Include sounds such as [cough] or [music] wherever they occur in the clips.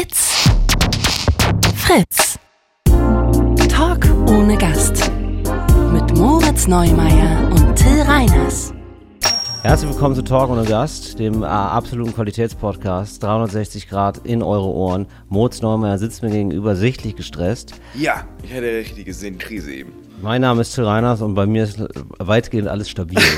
It's Fritz. Talk ohne Gast. Mit Moritz Neumeier und Till Reiners. Herzlich willkommen zu Talk ohne Gast, dem äh, absoluten Qualitätspodcast. 360 Grad in eure Ohren. Moritz Neumeier sitzt mir gegenüber, sichtlich gestresst. Ja, ich hatte eine richtige Sinnkrise eben. Mein Name ist Till Reiners und bei mir ist weitgehend alles stabil. [laughs]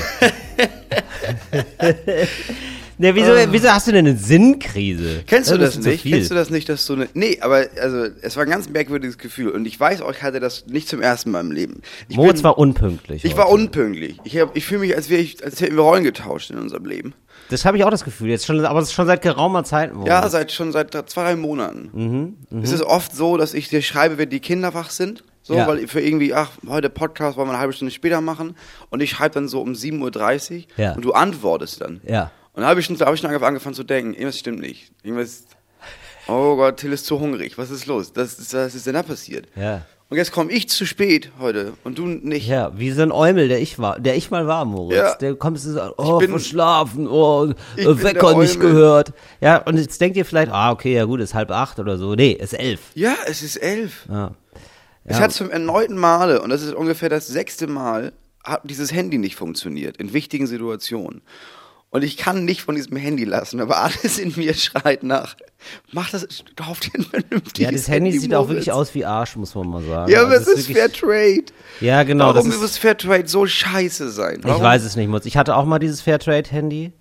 ne, wieso, wieso hast du denn eine Sinnkrise? Kennst du das, nicht? Kennst du das nicht, dass so eine. Nee, aber also es war ein ganz merkwürdiges Gefühl. Und ich weiß auch, ich hatte das nicht zum ersten Mal im Leben. Ich Moritz bin- war unpünktlich. Ich war heute. unpünktlich. Ich, hab- ich fühle mich, als, wär ich, als hätten wir Rollen getauscht in unserem Leben. Das habe ich auch das Gefühl. Jetzt schon, aber das ist schon seit geraumer Zeit. Moritz. Ja, seit schon seit zwei, drei Monaten. Es ist oft so, dass ich dir schreibe, wenn die Kinder wach sind. So, Ja. weil für irgendwie, ach, heute Podcast wollen wir eine halbe Stunde später machen. Und ich schreibe dann so um 7.30 Uhr Ja. und du antwortest dann. Ja. Und da habe ich schon, da hab ich schon angefangen angefangen zu denken, irgendwas stimmt nicht. Irgendwas, oh Gott, Till ist zu hungrig. Was ist los? Das, ist- was ist denn da passiert? Ja. Und jetzt komme ich zu spät heute und du nicht. Ja, wie so ein Eumel, der ich war, der ich mal war, Moritz. Ja. Der kommt und sagt, oh, bin- verschlafen, oh, Ich Wecker nicht gehört. Ja, und jetzt denkt ihr vielleicht, ah, okay, ja gut, ist halb acht oder so. Nee, ist elf. Ja, es ist elf. Ja. Es Ja. hat zum erneuten Male, und das ist ungefähr das sechste Mal, hat dieses Handy nicht funktioniert, in wichtigen Situationen. Und ich kann nicht von diesem Handy lassen, aber alles in mir schreit nach. Mach das, kauf dir ein vernünftiges Ja, das Handy sieht auch wirklich aus wie Arsch, muss man mal sagen. Ja, aber Also es ist Fairtrade. Ja, genau. Warum das ist, muss Fairtrade so scheiße sein? ich Warum? weiß es nicht, Mutz. Ich hatte auch mal dieses Fairtrade-Handy.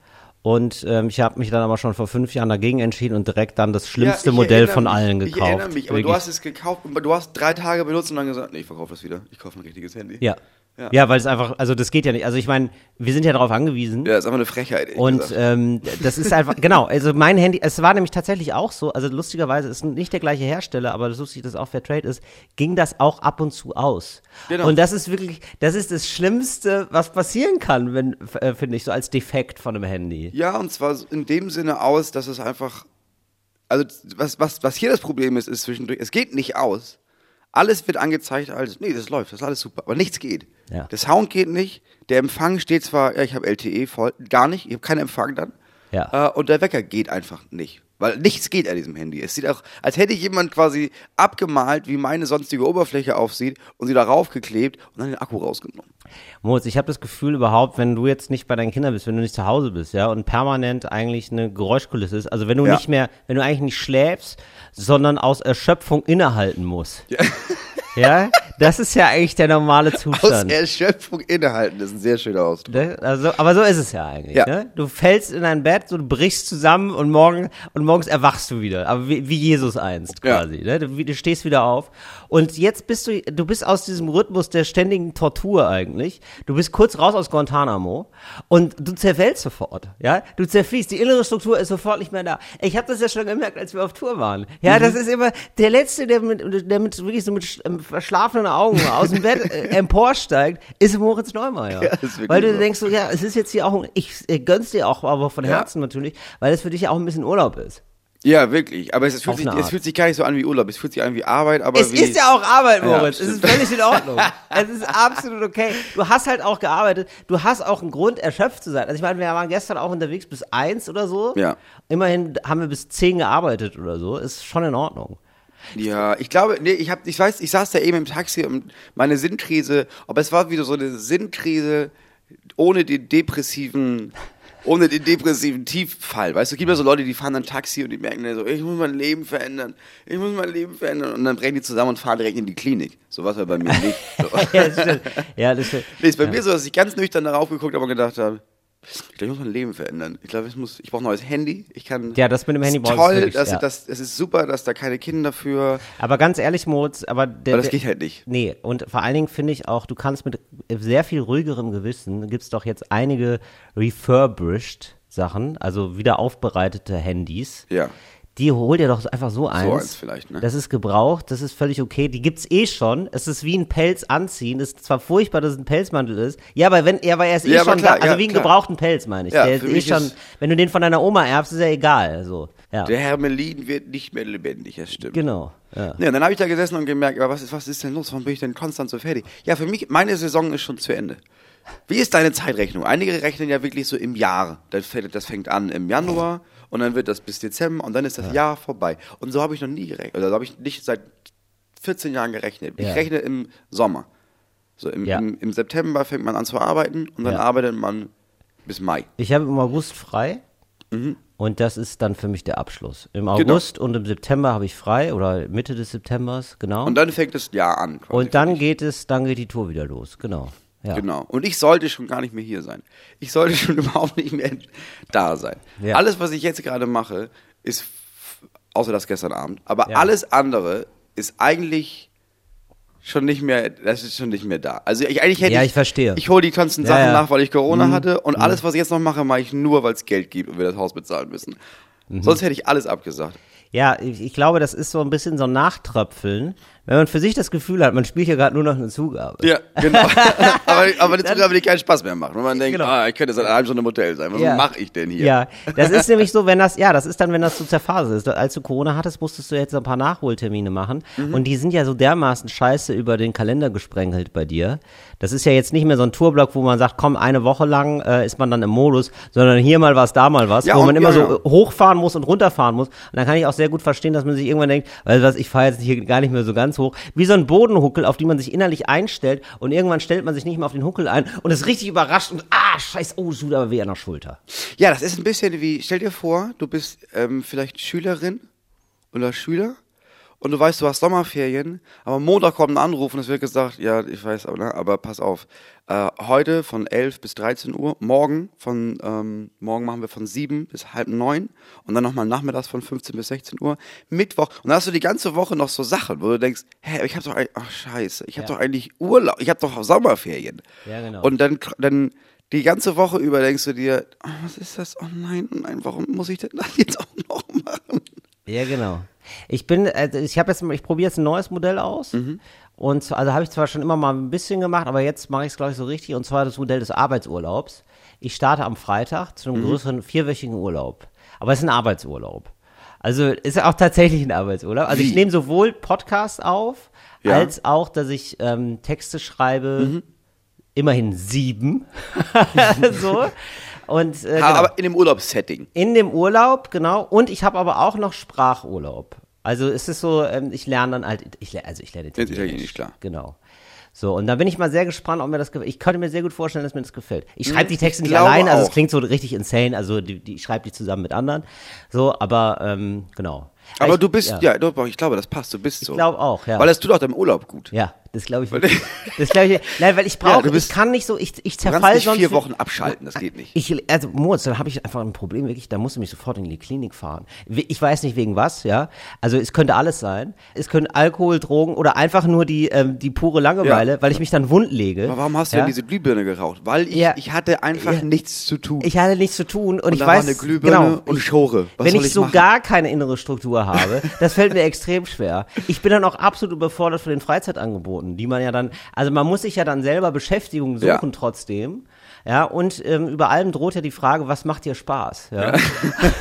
Und ähm, ich habe mich dann aber schon vor fünf Jahren dagegen entschieden und direkt dann das schlimmste Ja, ich Modell von mich, allen Ich gekauft. erinnere mich, aber du Wirklich. hast es gekauft, du hast drei Tage benutzt und dann gesagt, nee, ich verkaufe das wieder. Ich kaufe ein richtiges Handy. Ja. Ja. ja. weil es einfach, also das geht ja nicht. Also ich meine, wir sind ja darauf angewiesen. Ja, ist einfach eine Frechheit. Und ähm, das ist einfach, genau, also mein Handy, es war nämlich tatsächlich auch so, also lustigerweise ist nicht der gleiche Hersteller, aber das lustig, dass auch Fairtrade ist, ging das auch ab und zu aus. Genau. Und das ist wirklich, das ist das Schlimmste, was passieren kann, wenn, äh, finde ich, so als Defekt von einem Handy. Ja, und zwar in dem Sinne aus, dass es einfach. Also, was, was, was hier das Problem ist, ist zwischendurch, es geht nicht aus. Alles wird angezeigt als, nee, das läuft, das ist alles super, aber nichts geht. Ja. Der Sound geht nicht, der Empfang steht zwar, ja, ich habe LTE voll, gar nicht, ich habe keinen Empfang dann. Ja. Äh, und der Wecker geht einfach nicht. Weil nichts geht an diesem Handy. Es sieht auch, als hätte jemand quasi abgemalt, wie meine sonstige Oberfläche aussieht und sie darauf geklebt und dann den Akku rausgenommen. Moritz, ich habe das Gefühl überhaupt, wenn du jetzt nicht bei deinen Kindern bist, wenn du nicht zu Hause bist, ja, und permanent eigentlich eine Geräuschkulisse ist, also wenn du Ja. nicht mehr, wenn du eigentlich nicht schläfst, sondern aus Erschöpfung innehalten musst. Ja. [laughs] das ist ja eigentlich der normale Aus Zustand. Erschöpfung innehalten, das ist ein sehr schöner Ausdruck. Ne? Also, aber so ist es ja eigentlich. Ja. Ne? Du fällst in dein Bett, so, du brichst zusammen und morgen und morgens erwachst du wieder. Aber wie, wie Jesus einst Ja. quasi. Ne? Du, du stehst wieder auf. Und jetzt bist du, du bist aus diesem Rhythmus der ständigen Tortur eigentlich. Du bist kurz raus aus Guantanamo und du zerfällst sofort. Ja, du zerfließt. Die innere Struktur ist sofort nicht mehr da. Ich habe das ja schon gemerkt, als wir auf Tour waren. Ja, Mhm. das ist immer der letzte, der mit, der mit wirklich so mit ähm, verschlafenen Augen aus dem Bett äh, [laughs] emporsteigt, ist Moritz Neumeier. Ja, Weil du so. denkst so, ja, es ist jetzt hier auch, ich äh, gönn's dir auch, aber von Ja. Herzen natürlich, weil es für dich ja auch ein bisschen Urlaub ist. Ja, wirklich. Aber es, fühlt sich, es fühlt sich gar nicht so an wie Urlaub. Es fühlt sich an wie Arbeit, aber es wie. ist ja auch Arbeit, Ja, Moritz. es ist völlig in Ordnung. [laughs] es ist absolut okay. Du hast halt auch gearbeitet. Du hast auch einen Grund, erschöpft zu sein. Also ich meine, wir waren gestern auch unterwegs bis eins oder so. Ja. Immerhin haben wir bis zehn gearbeitet oder so. Ist schon in Ordnung. Ja, ich glaube, nee, ich hab, ich weiß, ich saß da eben im Taxi und meine Sinnkrise, aber es war wieder so eine Sinnkrise ohne den depressiven, ohne den depressiven Tieffall. Weißt du, es gibt ja so Leute, die fahren dann Taxi und die merken dann so, ich muss mein Leben verändern, ich muss mein Leben verändern und dann brechen die zusammen und fahren direkt in die Klinik. So was war bei mir nicht. So. [laughs] ja, das stimmt. Ja, das stimmt. Nee, ist bei mir so, dass ich ganz nüchtern darauf geguckt habe und gedacht habe, ich glaube, ich muss mein Leben verändern. Ich glaube, ich muss, ich brauche ein neues Handy. Ich kann. Ja, das mit dem Handy brauchst du toll, wirklich, dass, ja. das, es ist super, dass da keine Kinder für. Aber ganz ehrlich, Moritz, aber der, Aber das geht halt nicht. Nee, und vor allen Dingen finde ich auch, du kannst mit sehr viel ruhigerem Gewissen, gibt es doch jetzt einige refurbished Sachen, also wieder aufbereitete Handys. Ja. Die hol dir doch einfach so eins. eins vielleicht, ne? Das ist gebraucht, das ist völlig okay. Die gibt's eh schon. Es ist wie ein Pelz anziehen. Es ist zwar furchtbar, dass es ein Pelzmantel ist. Ja, aber wenn, ja, aber er ist eh Ja, aber schon klar, da. Also ja, wie ein klar. gebrauchten Pelz, meine ich. Ja, Der ist eh schon, ist- wenn du den von deiner Oma erbst, ist ja egal. So. Ja. Der Hermelin wird nicht mehr lebendig, das stimmt. Genau. Ja. Ja, dann habe ich da gesessen und gemerkt, was ist, was ist denn los? Warum bin ich denn konstant so fertig? Ja, für mich, meine Saison ist schon zu Ende. Wie ist deine Zeitrechnung? Einige rechnen ja wirklich so im Jahr. Das fängt an im Januar und dann wird das bis Dezember und dann ist das Jahr vorbei. Und so habe ich noch nie gerechnet. Oder so habe ich nicht seit 14 Jahren gerechnet. Ich Ja. rechne im Sommer. So im, Ja. im, im September fängt man an zu arbeiten und dann Ja. arbeitet man bis Mai. Ich habe im August frei Mhm. und das ist dann für mich der Abschluss. Im Genau. August und im September habe ich frei oder Mitte des Septembers, genau. Und dann fängt das Jahr an. quasi Und dann geht es, dann geht die Tour wieder los, genau. Ja. Genau. Und ich sollte schon gar nicht mehr hier sein. Ich sollte [laughs] schon überhaupt nicht mehr da sein. Ja. Alles, was ich jetzt gerade mache, ist, außer das gestern Abend, aber Ja. alles andere ist eigentlich schon nicht mehr, das ist schon nicht mehr da. Also ich, eigentlich hätte Ja, ich verstehe. Ich hole die ganzen Sachen. Mhm. nach, weil ich Corona hatte und alles, was ich jetzt noch mache, mache ich nur, weil es Geld gibt und wir das Haus bezahlen müssen. Mhm. Sonst hätte ich alles abgesagt. Ja, ich, ich glaube, das ist so ein bisschen so ein Nachtröpfeln, wenn man für sich das Gefühl hat, man spielt ja gerade nur noch eine Zugabe. Ja, genau. [laughs] aber, aber eine Zugabe, die keinen Spaß mehr macht. Wenn man denkt, Genau. ah, ich könnte seit einer halben Stunde im Hotel sein. Was Ja. mache ich denn hier? Ja, das ist nämlich so, wenn das, ja, das ist dann, wenn das so zerfasert ist. Als du Corona hattest, musstest du jetzt ein paar Nachholtermine machen. Mhm. Und die sind ja so dermaßen scheiße über den Kalender gesprenkelt bei dir. Das ist ja jetzt nicht mehr so ein Tourblock, wo man sagt, komm, eine Woche lang äh, ist man dann im Modus, sondern hier mal was, da mal was, Ja, wo und- man immer ja, so hochfahren muss und runterfahren muss. Und dann kann ich auch sehr gut verstehen, dass man sich irgendwann denkt, weil was, ich fahre jetzt hier gar nicht mehr so ganz hoch. Wie so ein Bodenhuckel, auf die man sich innerlich einstellt und irgendwann stellt man sich nicht mehr auf den Huckel ein und ist richtig überrascht und ah, scheiß, oh, tut aber weh an der Schulter. Ja, das ist ein bisschen wie, stell dir vor, du bist ähm, vielleicht Schülerin oder Schüler und du weißt, du hast Sommerferien, aber Montag kommt ein Anruf und es wird gesagt, ja, ich weiß, aber, ne, aber pass auf, äh, heute von 11 bis 13 Uhr, morgen von, ähm, morgen machen wir von 7 bis halb 9 und dann nochmal nachmittags von 15 bis 16 Uhr, Mittwoch und dann hast du die ganze Woche noch so Sachen, wo du denkst, hä, ich hab doch, ein- ach scheiße, ich hab Ja. doch eigentlich Urlaub, ich hab doch Sommerferien. Ja, genau. Und dann, dann die ganze Woche über denkst du dir, oh, was ist das? Oh nein, oh nein, warum muss ich denn das jetzt auch noch machen? Ja, genau. Ich bin, also ich habe jetzt, ich probiere jetzt ein neues Modell aus. Und zwar- also habe ich zwar schon immer mal ein bisschen gemacht, aber jetzt mache ich es, glaube ich, so richtig. Und zwar das Modell des Arbeitsurlaubs. Ich starte am Freitag zu einem größeren vierwöchigen Urlaub. Aber es ist ein Arbeitsurlaub. Also ist ja auch tatsächlich ein Arbeitsurlaub. Also ich Wie? nehme sowohl Podcasts auf, Ja. als auch, dass ich ähm, Texte schreibe. Immerhin sieben. [laughs] [laughs] so. Und äh, genau. Aber in dem Urlaubssetting. In dem Urlaub, genau. Und ich habe aber auch noch Sprachurlaub. Also es ist so, ähm, ich lerne dann halt, ich, lerne- also ich lerne Italienisch. Italienisch, klar. Genau. So, und da bin ich mal sehr gespannt, ob mir das gefällt. Ich könnte mir sehr gut vorstellen, dass mir das gefällt. Ich schreibe die Texte ich nicht allein, also es klingt so richtig insane, also die, die, ich schreibe die zusammen mit anderen. So, aber ähm, genau. Aber ich, du bist, ja, doch, ich glaube, das passt, du bist so. Ich glaube auch, ja. Weil das tut auch deinem Urlaub gut. ja, das glaube ich wirklich. [laughs] Das glaube ich. Nein, weil ich brauche, bist- ich kann nicht so, ich, ich zerfall sonst. vier Wochen abschalten, das geht nicht. Ich, also Moritz, da habe ich einfach ein Problem, wirklich, da musst du mich sofort in die Klinik fahren. Ich weiß nicht wegen was, ja. Also es könnte alles sein. Es können Alkohol, Drogen oder einfach nur die, ähm, die pure Langeweile, Ja. weil ich mich dann wund lege. Aber warum hast du ja? denn diese Glühbirne geraucht? Weil ich, Ja. ich hatte einfach Ja. nichts zu tun. Ich hatte nichts zu tun und, ich da weiß, war eine Glühbirne genau, und Schore. Was wenn ich, ich so machen? gar keine innere Struktur habe, das fällt mir extrem schwer. Ich bin dann auch absolut überfordert von den Freizeitangeboten, die man ja dann, also man muss sich ja dann selber Beschäftigung suchen Ja. trotzdem. Ja, und ähm, über allem droht ja die Frage, was macht dir Spaß? Ja?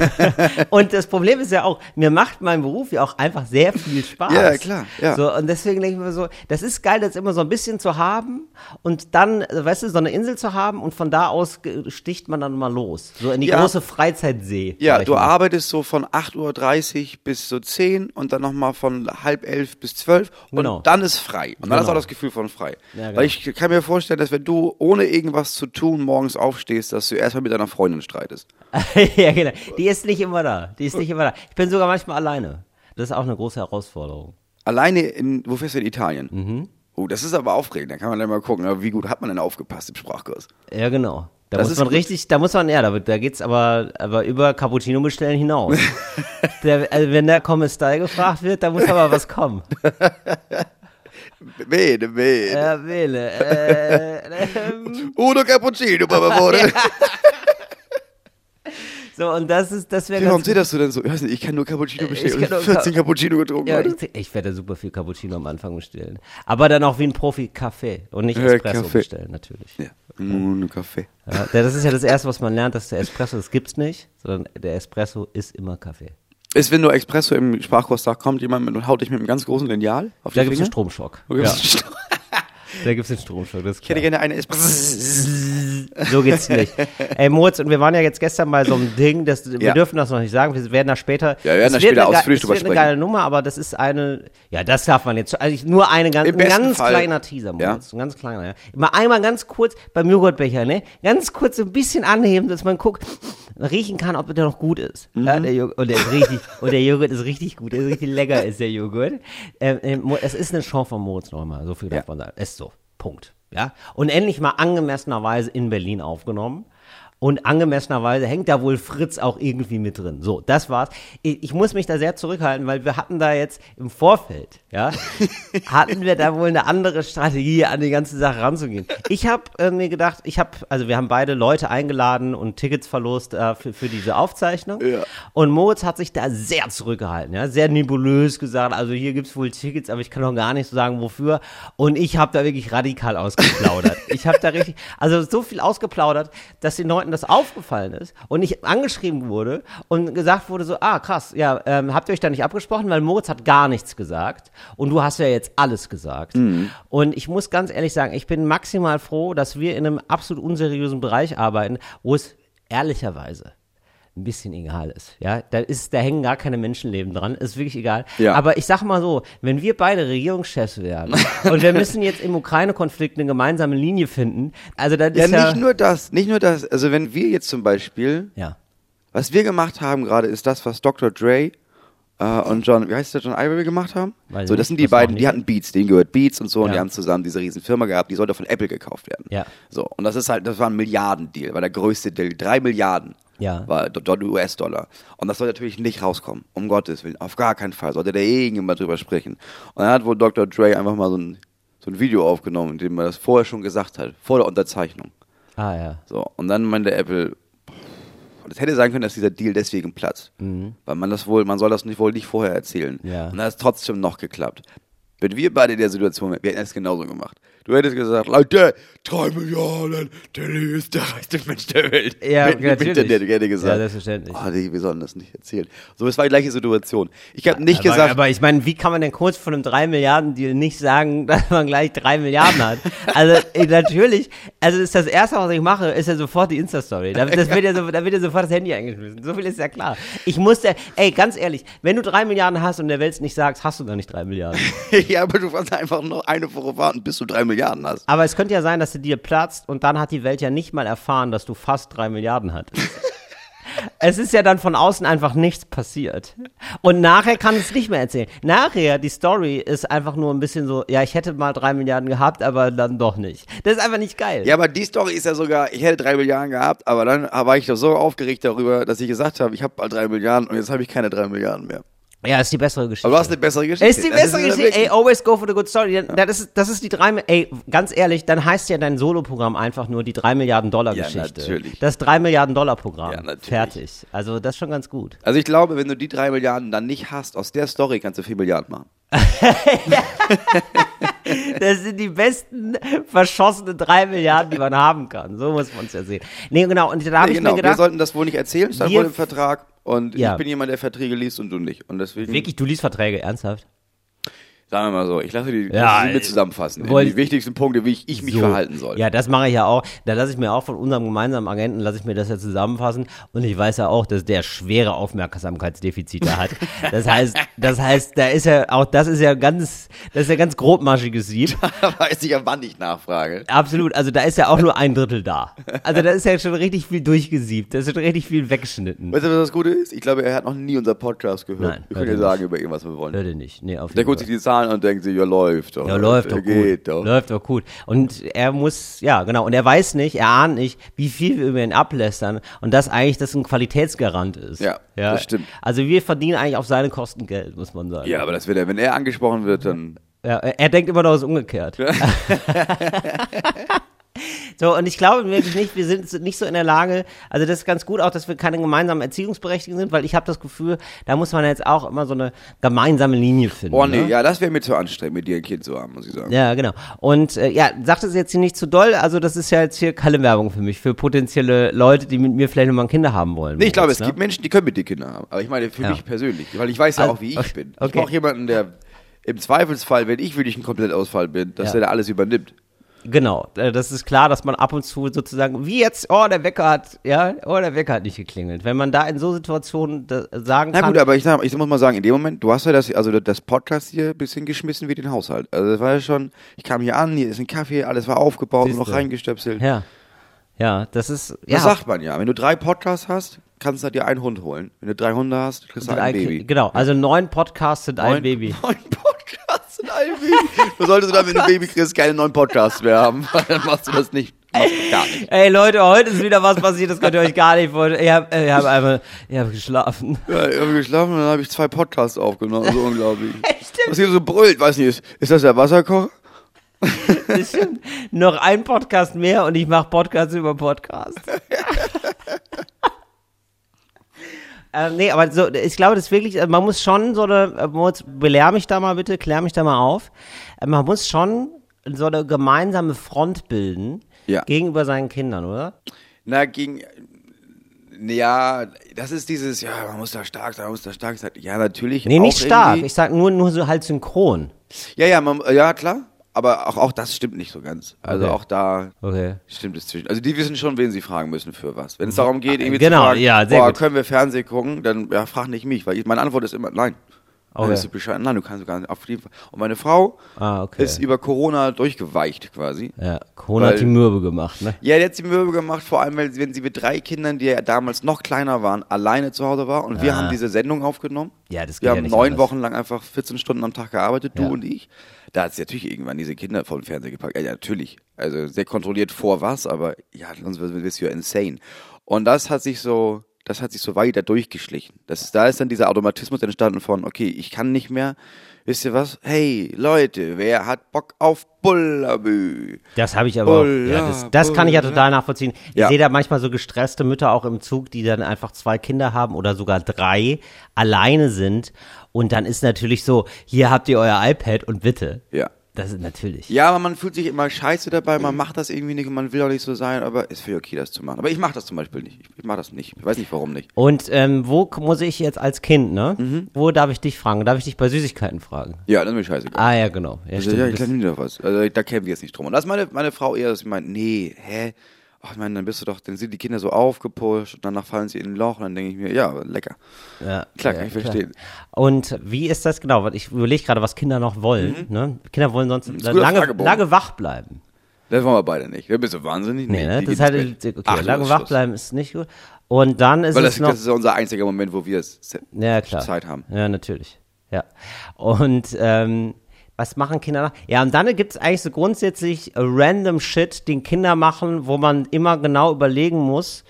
[laughs] und das Problem ist ja auch, mir macht mein Beruf ja auch einfach sehr viel Spaß. Ja, klar, ja. So, und deswegen denke ich mir so, das ist geil, das immer so ein bisschen zu haben und dann, äh, weißt du, so eine Insel zu haben und von da aus sticht man dann mal los. So in die Ja. große Freizeit-See. Ja, du mal. arbeitest so von 8.30 Uhr bis so 10 und dann nochmal von halb elf bis 12 und Genau. dann ist frei. Und dann hast du Genau. auch das Gefühl von frei. Ja, genau. Weil ich kann mir vorstellen, dass wenn du ohne irgendwas zu tun morgens aufstehst, dass du erstmal mit deiner Freundin streitest. [laughs] ja, genau. Die ist nicht immer da. Die ist nicht immer da. Ich bin sogar manchmal alleine. Das ist auch eine große Herausforderung. Alleine in, wo fährst du in Italien? Mhm. Oh, das ist aber aufregend. Da kann man dann mal gucken, aber wie gut hat man denn aufgepasst im Sprachkurs? Ja, genau. Da Das muss man richtig, da muss man, ja, da, da geht's aber, aber über Cappuccino bestellen hinaus. [laughs] der, also wenn der Kommissar gefragt wird, da muss aber was kommen. [laughs] Bene, bene. Wähle. Äh, ähm, Uno Cappuccino, per favore. [laughs] so, und das ist, das wäre Warum ganz zitterst du denn so? Ich weiß nicht, ich kann nur Cappuccino bestellen. kann und nur 14 Cappuccino getrunken. Ja, ich, ich werde super viel Cappuccino am Anfang bestellen. Aber dann auch wie ein Profi Kaffee und nicht Äh, Espresso Kaffee. bestellen, natürlich. ja. Uno Kaffee. Ja, das ist ja das Erste, was man lernt, dass der Espresso, das gibt's nicht, sondern der Espresso ist immer Kaffee. Ist, wenn du Espresso im Sprachkurs sagst, kommt jemand mit und haut dich mit einem ganz großen Lineal auf Da die gibt's einen? Stromschock. Ja, [laughs] [laughs] da gibt's einen Stromschock, das ist Ich hätte klar. gerne eine Espresso. [laughs] so geht's nicht. Ey, Moritz, und wir waren ja jetzt gestern bei so einem Ding, das, wir Ja. dürfen das noch nicht sagen, wir werden da später. Ja, wir werden es da später eine, ausführlich es drüber wird eine sprechen. geile Nummer, aber das ist eine, ja, das darf man jetzt, also ich- nur eine ganz, ein ganz Fall- kleiner Teaser, Ja. Moritz, ein ganz kleiner, ja. Mal einmal ganz kurz beim Joghurtbecher, ne, ganz kurz ein bisschen anheben, dass man guckt, riechen kann, ob der noch gut ist. Mhm. Ja, der Joghurt, und der ist richtig, und der Joghurt ist richtig gut, der ist richtig lecker, ist der Joghurt. Ähm, ähm, es ist eine Chance von Moritz nochmal, so viel Ja. davon sagen. Ist so. Punkt. Ja. Und endlich mal angemessenerweise in Berlin aufgenommen. Und angemessenerweise hängt da wohl Fritz auch irgendwie mit drin. So, das war's. Ich, ich muss mich da sehr zurückhalten, weil wir hatten da jetzt im Vorfeld, ja, [laughs] hatten wir da wohl eine andere Strategie, an die ganze Sache ranzugehen. Ich habe äh, mir gedacht, ich habe, also wir haben beide Leute eingeladen und Tickets verlost äh, für, für diese Aufzeichnung. Ja. Und Moritz hat sich da sehr zurückgehalten, ja, sehr nebulös gesagt, also hier gibt's wohl Tickets, aber ich kann noch gar nicht so sagen, wofür. Und ich habe da wirklich radikal ausgeplaudert. ich habe da richtig, also so viel ausgeplaudert, dass den Leuten das aufgefallen ist und ich angeschrieben wurde und gesagt wurde so, ah krass, ja, ähm, habt ihr euch da nicht abgesprochen, weil Moritz hat gar nichts gesagt und du hast ja jetzt alles gesagt. Und ich muss ganz ehrlich sagen, ich bin maximal froh, dass wir in einem absolut unseriösen Bereich arbeiten, wo es ehrlicherweise ein bisschen egal ist. Ja, da ist, da hängen gar keine Menschenleben dran, ist wirklich egal. Ja. Aber ich sag mal so, wenn wir beide Regierungschefs werden [laughs] und wir müssen jetzt im Ukraine-Konflikt eine gemeinsame Linie finden, also das Ja, ist ja, nicht nur das, nicht nur das. Also wenn wir jetzt zum Beispiel, ja, was wir gemacht haben gerade, ist das, was Dr. Dre äh, und John, wie heißt der, John Ivory gemacht haben? Weiß so, das nicht, sind die beiden, die hatten Beats, denen gehört Beats und so, und Ja. die haben zusammen diese riesen Firma gehabt, die sollte von Apple gekauft werden. Ja. So, und das ist halt, das war ein Milliardendeal, war der größte Deal, drei Milliarden. Ja. War Do- Do- US-Dollar. Und das soll natürlich nicht rauskommen. Um Gottes Willen. Auf gar keinen Fall. Sollte da irgendjemand drüber sprechen. Und dann hat wohl Dr. Dre einfach mal so ein, so ein Video aufgenommen, in dem er das vorher schon gesagt hat. Vor der Unterzeichnung. ah ja, So, und dann meinte Apple, es hätte sein können, dass dieser Deal deswegen platzt. Weil man das wohl, man soll das nicht, wohl nicht vorher erzählen. Ja. Und dann hat es trotzdem noch geklappt. Wenn wir beide in der Situation wären, wir hätten es genauso gemacht. Du hättest gesagt, Leute, drei Milliarden, Tilly ist der reichste Mensch der Welt. Ja, Mit- mit natürlich. Hätte gesagt. Ja, selbstverständlich. Oh, nee, wir sollen das nicht erzählen. So, es war die gleiche Situation. Ich habe nicht aber, gesagt, aber ich meine, wie kann man denn kurz von einem 3 Milliarden Deal nicht sagen, [laughs] dass man gleich 3 Milliarden hat? Also natürlich, also ist das erste, was ich mache, ist ja sofort die Insta-Story. Da, das [laughs] wird ja so, da wird ja sofort das Handy eingeschmissen. So viel ist ja klar. Ich musste, ey, ganz ehrlich, wenn du 3 Milliarden hast und der Welt es nicht sagst, hast du gar nicht 3 Milliarden. [laughs] ja, aber du kannst einfach noch eine Woche warten, bis du drei Milliarden hast. Aber es könnte ja sein, dass der Deal platzt und dann hat die Welt ja nicht mal erfahren, dass du fast 3 Milliarden hattest. [laughs] Es ist ja dann von außen einfach nichts passiert. Und nachher kann es nicht mehr erzählen. Nachher, die Story ist einfach nur ein bisschen so, ja, ich hätte mal drei Milliarden gehabt, aber dann doch nicht. Das ist einfach nicht geil. Ja, aber die Story ist ja sogar, ich hätte drei Milliarden gehabt, aber dann war ich doch so aufgeregt darüber, dass ich gesagt habe, ich habe bald drei Milliarden und jetzt habe ich keine drei Milliarden mehr. Ja, ist die bessere Geschichte. Aber du hast eine bessere Geschichte. ist die Das bessere ja Geschichte. Ey, always go for the good story. Das ist, das ist die drei, ey, ganz ehrlich, dann heißt ja dein Soloprogramm einfach nur die drei Milliarden Dollar Ja, Geschichte. natürlich. Das drei Milliarden Dollar Programm. Ja, natürlich. Fertig. Also, das ist schon ganz gut. Also ich glaube, wenn du die drei Milliarden dann nicht hast, aus der Story kannst du vier Milliarden machen. [laughs] Das sind die besten verschossenen drei Milliarden, die man haben kann. So muss man es ja sehen. Nee, genau. Und da habe Nee, ich genau, mir wir gedacht, sollten das wohl nicht erzählen, stand Wir- wohl im Vertrag. Und Ja. ich bin jemand, der Verträge liest und du nicht. Und deswegen, wirklich, du liest Verträge, ernsthaft? Sagen wir mal so, ich lasse die Ja, die mit zusammenfassen. die wichtigsten Punkte, wie ich, ich mich So. verhalten soll. Ja, das mache ich ja auch. Da lasse ich mir auch von unserem gemeinsamen Agenten, lasse ich mir das ja zusammenfassen. Und ich weiß ja auch, dass der schwere Aufmerksamkeitsdefizite hat. Das heißt, das heißt, da ist ja auch, das ist ja ganz, das ist ja ganz grobmaschiges Sieb. [laughs] Da weiß ich ja, wann ich nachfrage. Absolut, also da ist ja auch nur ein Drittel da. Also da ist ja schon richtig viel durchgesiebt, da ist schon richtig viel weggeschnitten. Weißt du, was das Gute ist? Ich glaube, er hat noch nie unser Podcast gehört. Nein, wir können ja sagen über irgendwas, was wir wollen. Leute nicht, nee, auf Der jeden guckt Fall. sich die Zahlen und denkt sich, ja, läuft doch. Ja, läuft doch geht gut. doch. Läuft doch gut. Und er muss, ja, genau. Und er weiß nicht, er ahnt nicht, wie viel wir über ihn ablästern und dass eigentlich das ein Qualitätsgarant ist. Ja, das stimmt. Also wir verdienen eigentlich auf seine Kosten Geld, muss man sagen. Ja, aber das wird er, wenn er angesprochen wird, dann. Ja, er denkt immer noch, es umgekehrt. [laughs] [laughs] so, und ich glaube wirklich nicht, wir sind nicht so in der Lage, also das ist ganz gut auch, dass wir keine gemeinsamen Erziehungsberechtigten sind, weil ich habe das Gefühl, da muss man jetzt auch immer so eine gemeinsame Linie finden. Oh nee, ne? ja, das wäre mir zu anstrengend, mit dir ein Kind zu haben, muss ich sagen. Ja, genau. Und äh, ja, sagt es jetzt hier nicht zu doll, also das ist ja jetzt hier keine Werbung für mich, für potenzielle Leute, die mit mir vielleicht nochmal ein Kinder haben wollen. Nee, ich glaube, es ne? gibt Menschen, die können mit dir Kinder haben. Aber ich meine für Ja. mich persönlich, weil ich weiß ja Also, auch, wie ich okay, bin. Ich brauche jemanden, der im Zweifelsfall, wenn ich wirklich ein Komplettausfall bin, dass Ja. der da alles übernimmt. Genau, äh, das ist klar, dass man ab und zu sozusagen, wie jetzt, oh, der Wecker hat, ja, oh, der Wecker hat nicht geklingelt. Wenn man da in so Situationen da sagen Na kann. gut, aber ich, ich muss mal sagen, in dem Moment, du hast ja das, also das Podcast hier ein bisschen geschmissen wie den Haushalt. Also das war ja schon, ich kam hier an, hier ist ein Kaffee, alles war aufgebaut und noch Siehste. reingestöpselt. ja. Ja, das ist, ja. Das sagt man ja. Wenn du drei Podcasts hast, kannst du dir einen Hund holen. Wenn du drei Hunde hast, kriegst du ein ein- Baby. Genau, also neun Podcasts sind ein Neun- Baby. [laughs] Neun Podcasts sind ein Baby. Du solltest dann, wenn du ein Baby kriegst, keine neuen Podcasts mehr haben. weil [laughs] Dann machst du das nicht. Machst du gar nicht. Ey Leute, heute ist wieder was passiert, das könnt ihr euch gar nicht vorstellen. Ich habe hab einfach, ich habe geschlafen. Ja, ich habe geschlafen und dann habe ich zwei Podcasts aufgenommen. So unglaublich. [laughs] Was hier so brüllt, weiß nicht, ist, ist das der Wasserkocher? [laughs] Das stimmt. Noch ein Podcast mehr und ich mache Podcasts über Podcasts. Ähm, nee, aber so, ich glaube, das ist wirklich, äh, man muss schon so eine, äh, belehr mich da mal bitte, klär mich da mal auf. Äh, Man muss schon so eine gemeinsame Front bilden Ja. gegenüber seinen Kindern, oder? Na, gegen. Ja, das ist dieses, ja, man muss da stark sein, man muss da stark sein. Ja, natürlich. Nee, nicht stark. Ich sag nur, nur so halt synchron. Ja, ja, man, ja, klar. Aber auch, auch das stimmt nicht so ganz. Also Okay. auch da Okay. stimmt es zwischen. Also die wissen schon, wen sie fragen müssen für was. Wenn es darum geht, irgendwie Genau, zu fragen, ja, boah, gut. können wir Fernsehen gucken, dann ja, frag nicht mich, weil ich, meine Antwort ist immer nein. Dann Okay. ist du Bescheid, nein, du kannst gar nicht auf jeden Fall. Und meine Frau Ah, okay. ist über Corona durchgeweicht quasi. Ja, Corona hat Weil- die Mürbe gemacht, ne? Ja, die hat sie Mürbe gemacht, vor allem, weil, wenn sie mit drei Kindern, die ja damals noch kleiner waren, alleine zu Hause war. Und wir Ah. haben diese Sendung aufgenommen. Ja, das geht Wir ja haben neun anders. Wochen lang einfach 14 Stunden am Tag gearbeitet, du Ja. und ich. Da hat sie natürlich irgendwann diese Kinder vor den Fernseher gepackt. Ja, natürlich. Also sehr kontrolliert vor was, aber ja, sonst wirst du ja insane. Und das hat sich so, das hat sich so weiter durchgeschlichen. Das da ist dann dieser Automatismus entstanden von, okay, ich kann nicht mehr, wisst ihr was? Hey, Leute, wer hat Bock auf Bullabü? Das habe ich aber, auch, Bulla, ja, das, das kann ich ja total nachvollziehen. Ich Ja. sehe da manchmal so gestresste Mütter auch im Zug, die dann einfach zwei Kinder haben oder sogar drei, alleine sind. Und dann ist natürlich so, hier habt ihr euer iPad und bitte. Ja. Das ist natürlich. Ja, aber man fühlt sich immer scheiße dabei, man macht das irgendwie nicht und man will auch nicht so sein, aber ist für okay, das zu machen. Aber ich mache das zum Beispiel nicht. Ich, ich mache das nicht. Ich weiß nicht, warum nicht. Und ähm, wo muss ich jetzt als Kind, ne? Mhm. Wo darf ich dich fragen? Darf ich dich bei Süßigkeiten fragen? Ja, das ist mir scheißegal. Ah ja, genau. Ja, stimmt. ja, ich kann mir doch was. Also da kämpfen wir jetzt nicht drum. Und das ist meine, meine Frau eher, dass sie meint, nee, hä? Ach, ich meine, dann bist du doch, dann sind die Kinder so aufgepusht und danach fallen sie in ein Loch und dann denke ich mir, ja, lecker. ja, Klar, ja, kann ich verstehen. Und wie ist das genau? Ich überlege gerade, was Kinder noch wollen. Ne? Kinder wollen sonst Mhm. lange, lange wach bleiben. Das wollen wir beide nicht. Da bist du wahnsinnig. Nee, ne? die Das ist halt, okay, Ach, lange wach bleiben ist nicht gut. Und dann ist Weil es das, noch. das ist ja unser einziger Moment, wo wir es ja, klar. Zeit haben. Ja, natürlich. Ja. Und ähm, was machen Kinder? Ja, und dann gibt es eigentlich so grundsätzlich random Shit, den Kinder machen, wo man immer genau überlegen muss,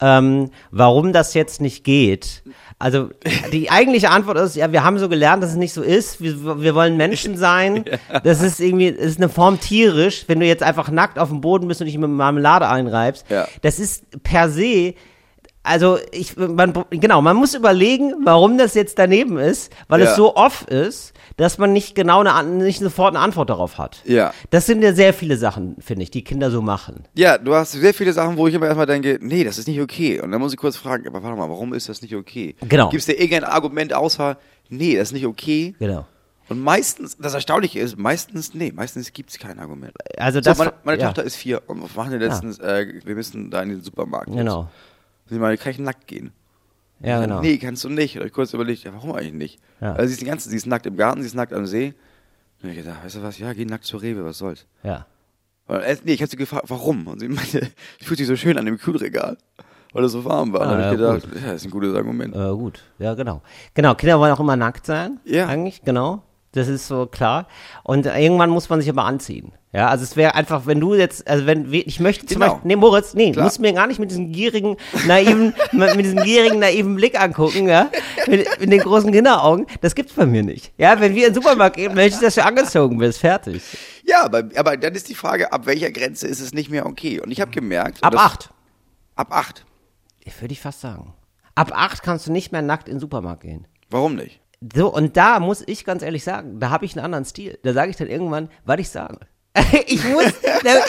ähm, warum das jetzt nicht geht. Also die eigentliche Antwort ist, ja, wir haben so gelernt, dass es nicht so ist. Wir, wir wollen Menschen sein. [laughs] Das ist irgendwie, das ist eine Form tierisch, wenn du jetzt einfach nackt auf dem Boden bist und dich mit Marmelade einreibst. Ja. Das ist per se also ich, man, genau, man muss überlegen, warum das jetzt daneben ist, weil Ja. es so off ist, dass man nicht genau eine, nicht sofort eine Antwort darauf hat. Ja. Das sind ja sehr viele Sachen, finde ich, die Kinder so machen. Ja, du hast sehr viele Sachen, wo ich immer erstmal denke, nee, das ist nicht okay. Und dann muss ich kurz fragen, aber warte mal, warum ist das nicht okay? Genau. Gibt es da irgendein Argument außer, nee, das ist nicht okay? Genau. Und meistens, das Erstaunliche ist, meistens, nee, meistens gibt es kein Argument. Also So, das, meine meine ja, Tochter ist vier und wir machen letztens, äh, wir müssen da in den Supermarkt. Genau. Sie meine, kann ich nackt gehen? Ja, genau. Nee, kannst du nicht. Und ich kurz überlegt, ja, warum eigentlich nicht? Ja. Also sie ist die ganze, sie ist nackt im Garten, sie ist nackt am See. Und ich gedacht, weißt du was, ja, geh nackt zur Rewe, was soll's. Ja. Und erst, nee, ich habe sie gefragt, warum? Und sie meinte, [laughs] ich fühlt sich so schön an dem Kühlregal, weil es so warm war. Ah, und dann habe ich ja, gedacht, ja, das ist ein gutes Argument. Äh, gut, ja, genau. Genau, Kinder wollen auch immer nackt sein. Ja. Eigentlich, genau. Das ist so klar. Und irgendwann muss man sich aber anziehen. Ja, also es wäre einfach, wenn du jetzt, also wenn, ich möchte zum Genau. Beispiel, nee, Moritz, nee, Klar. musst mir gar nicht mit diesem gierigen, naiven, [laughs] mit diesem gierigen, naiven Blick angucken, ja, mit, mit den großen Kinderaugen. Das gibt's bei mir nicht. Ja, wenn wir in den Supermarkt gehen, möchte ich, dass du angezogen bist. Fertig. Ja, aber, aber dann ist die Frage, ab welcher Grenze ist es nicht mehr okay? Und ich habe gemerkt, Ab das- acht. Ab acht. Ich würde ich fast sagen. Ab acht kannst du nicht mehr nackt in den Supermarkt gehen. Warum nicht? So, und da muss ich ganz ehrlich sagen, da habe ich einen anderen Stil. Da sage ich dann irgendwann, was ich sage. [laughs] Ich muss,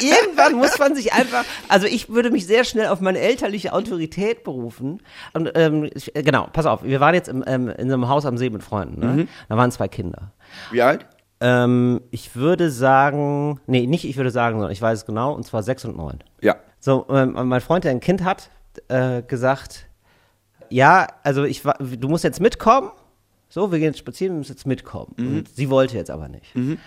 irgendwann muss man sich einfach, also ich würde mich sehr schnell auf meine elterliche Autorität berufen. Und ähm, ich, äh, genau, pass auf, wir waren jetzt im, ähm, in einem Haus am See mit Freunden. Ne? Da waren zwei Kinder. Wie alt? Ähm, ich würde sagen, nee, nicht ich würde sagen, sondern ich weiß es genau, und zwar sechs und neun. Ja. So, ähm, mein Freund, der ein Kind hat, äh, gesagt, ja, also ich du musst jetzt mitkommen. So, wir gehen jetzt spazieren, du musst jetzt mitkommen. Und sie wollte jetzt aber nicht. Und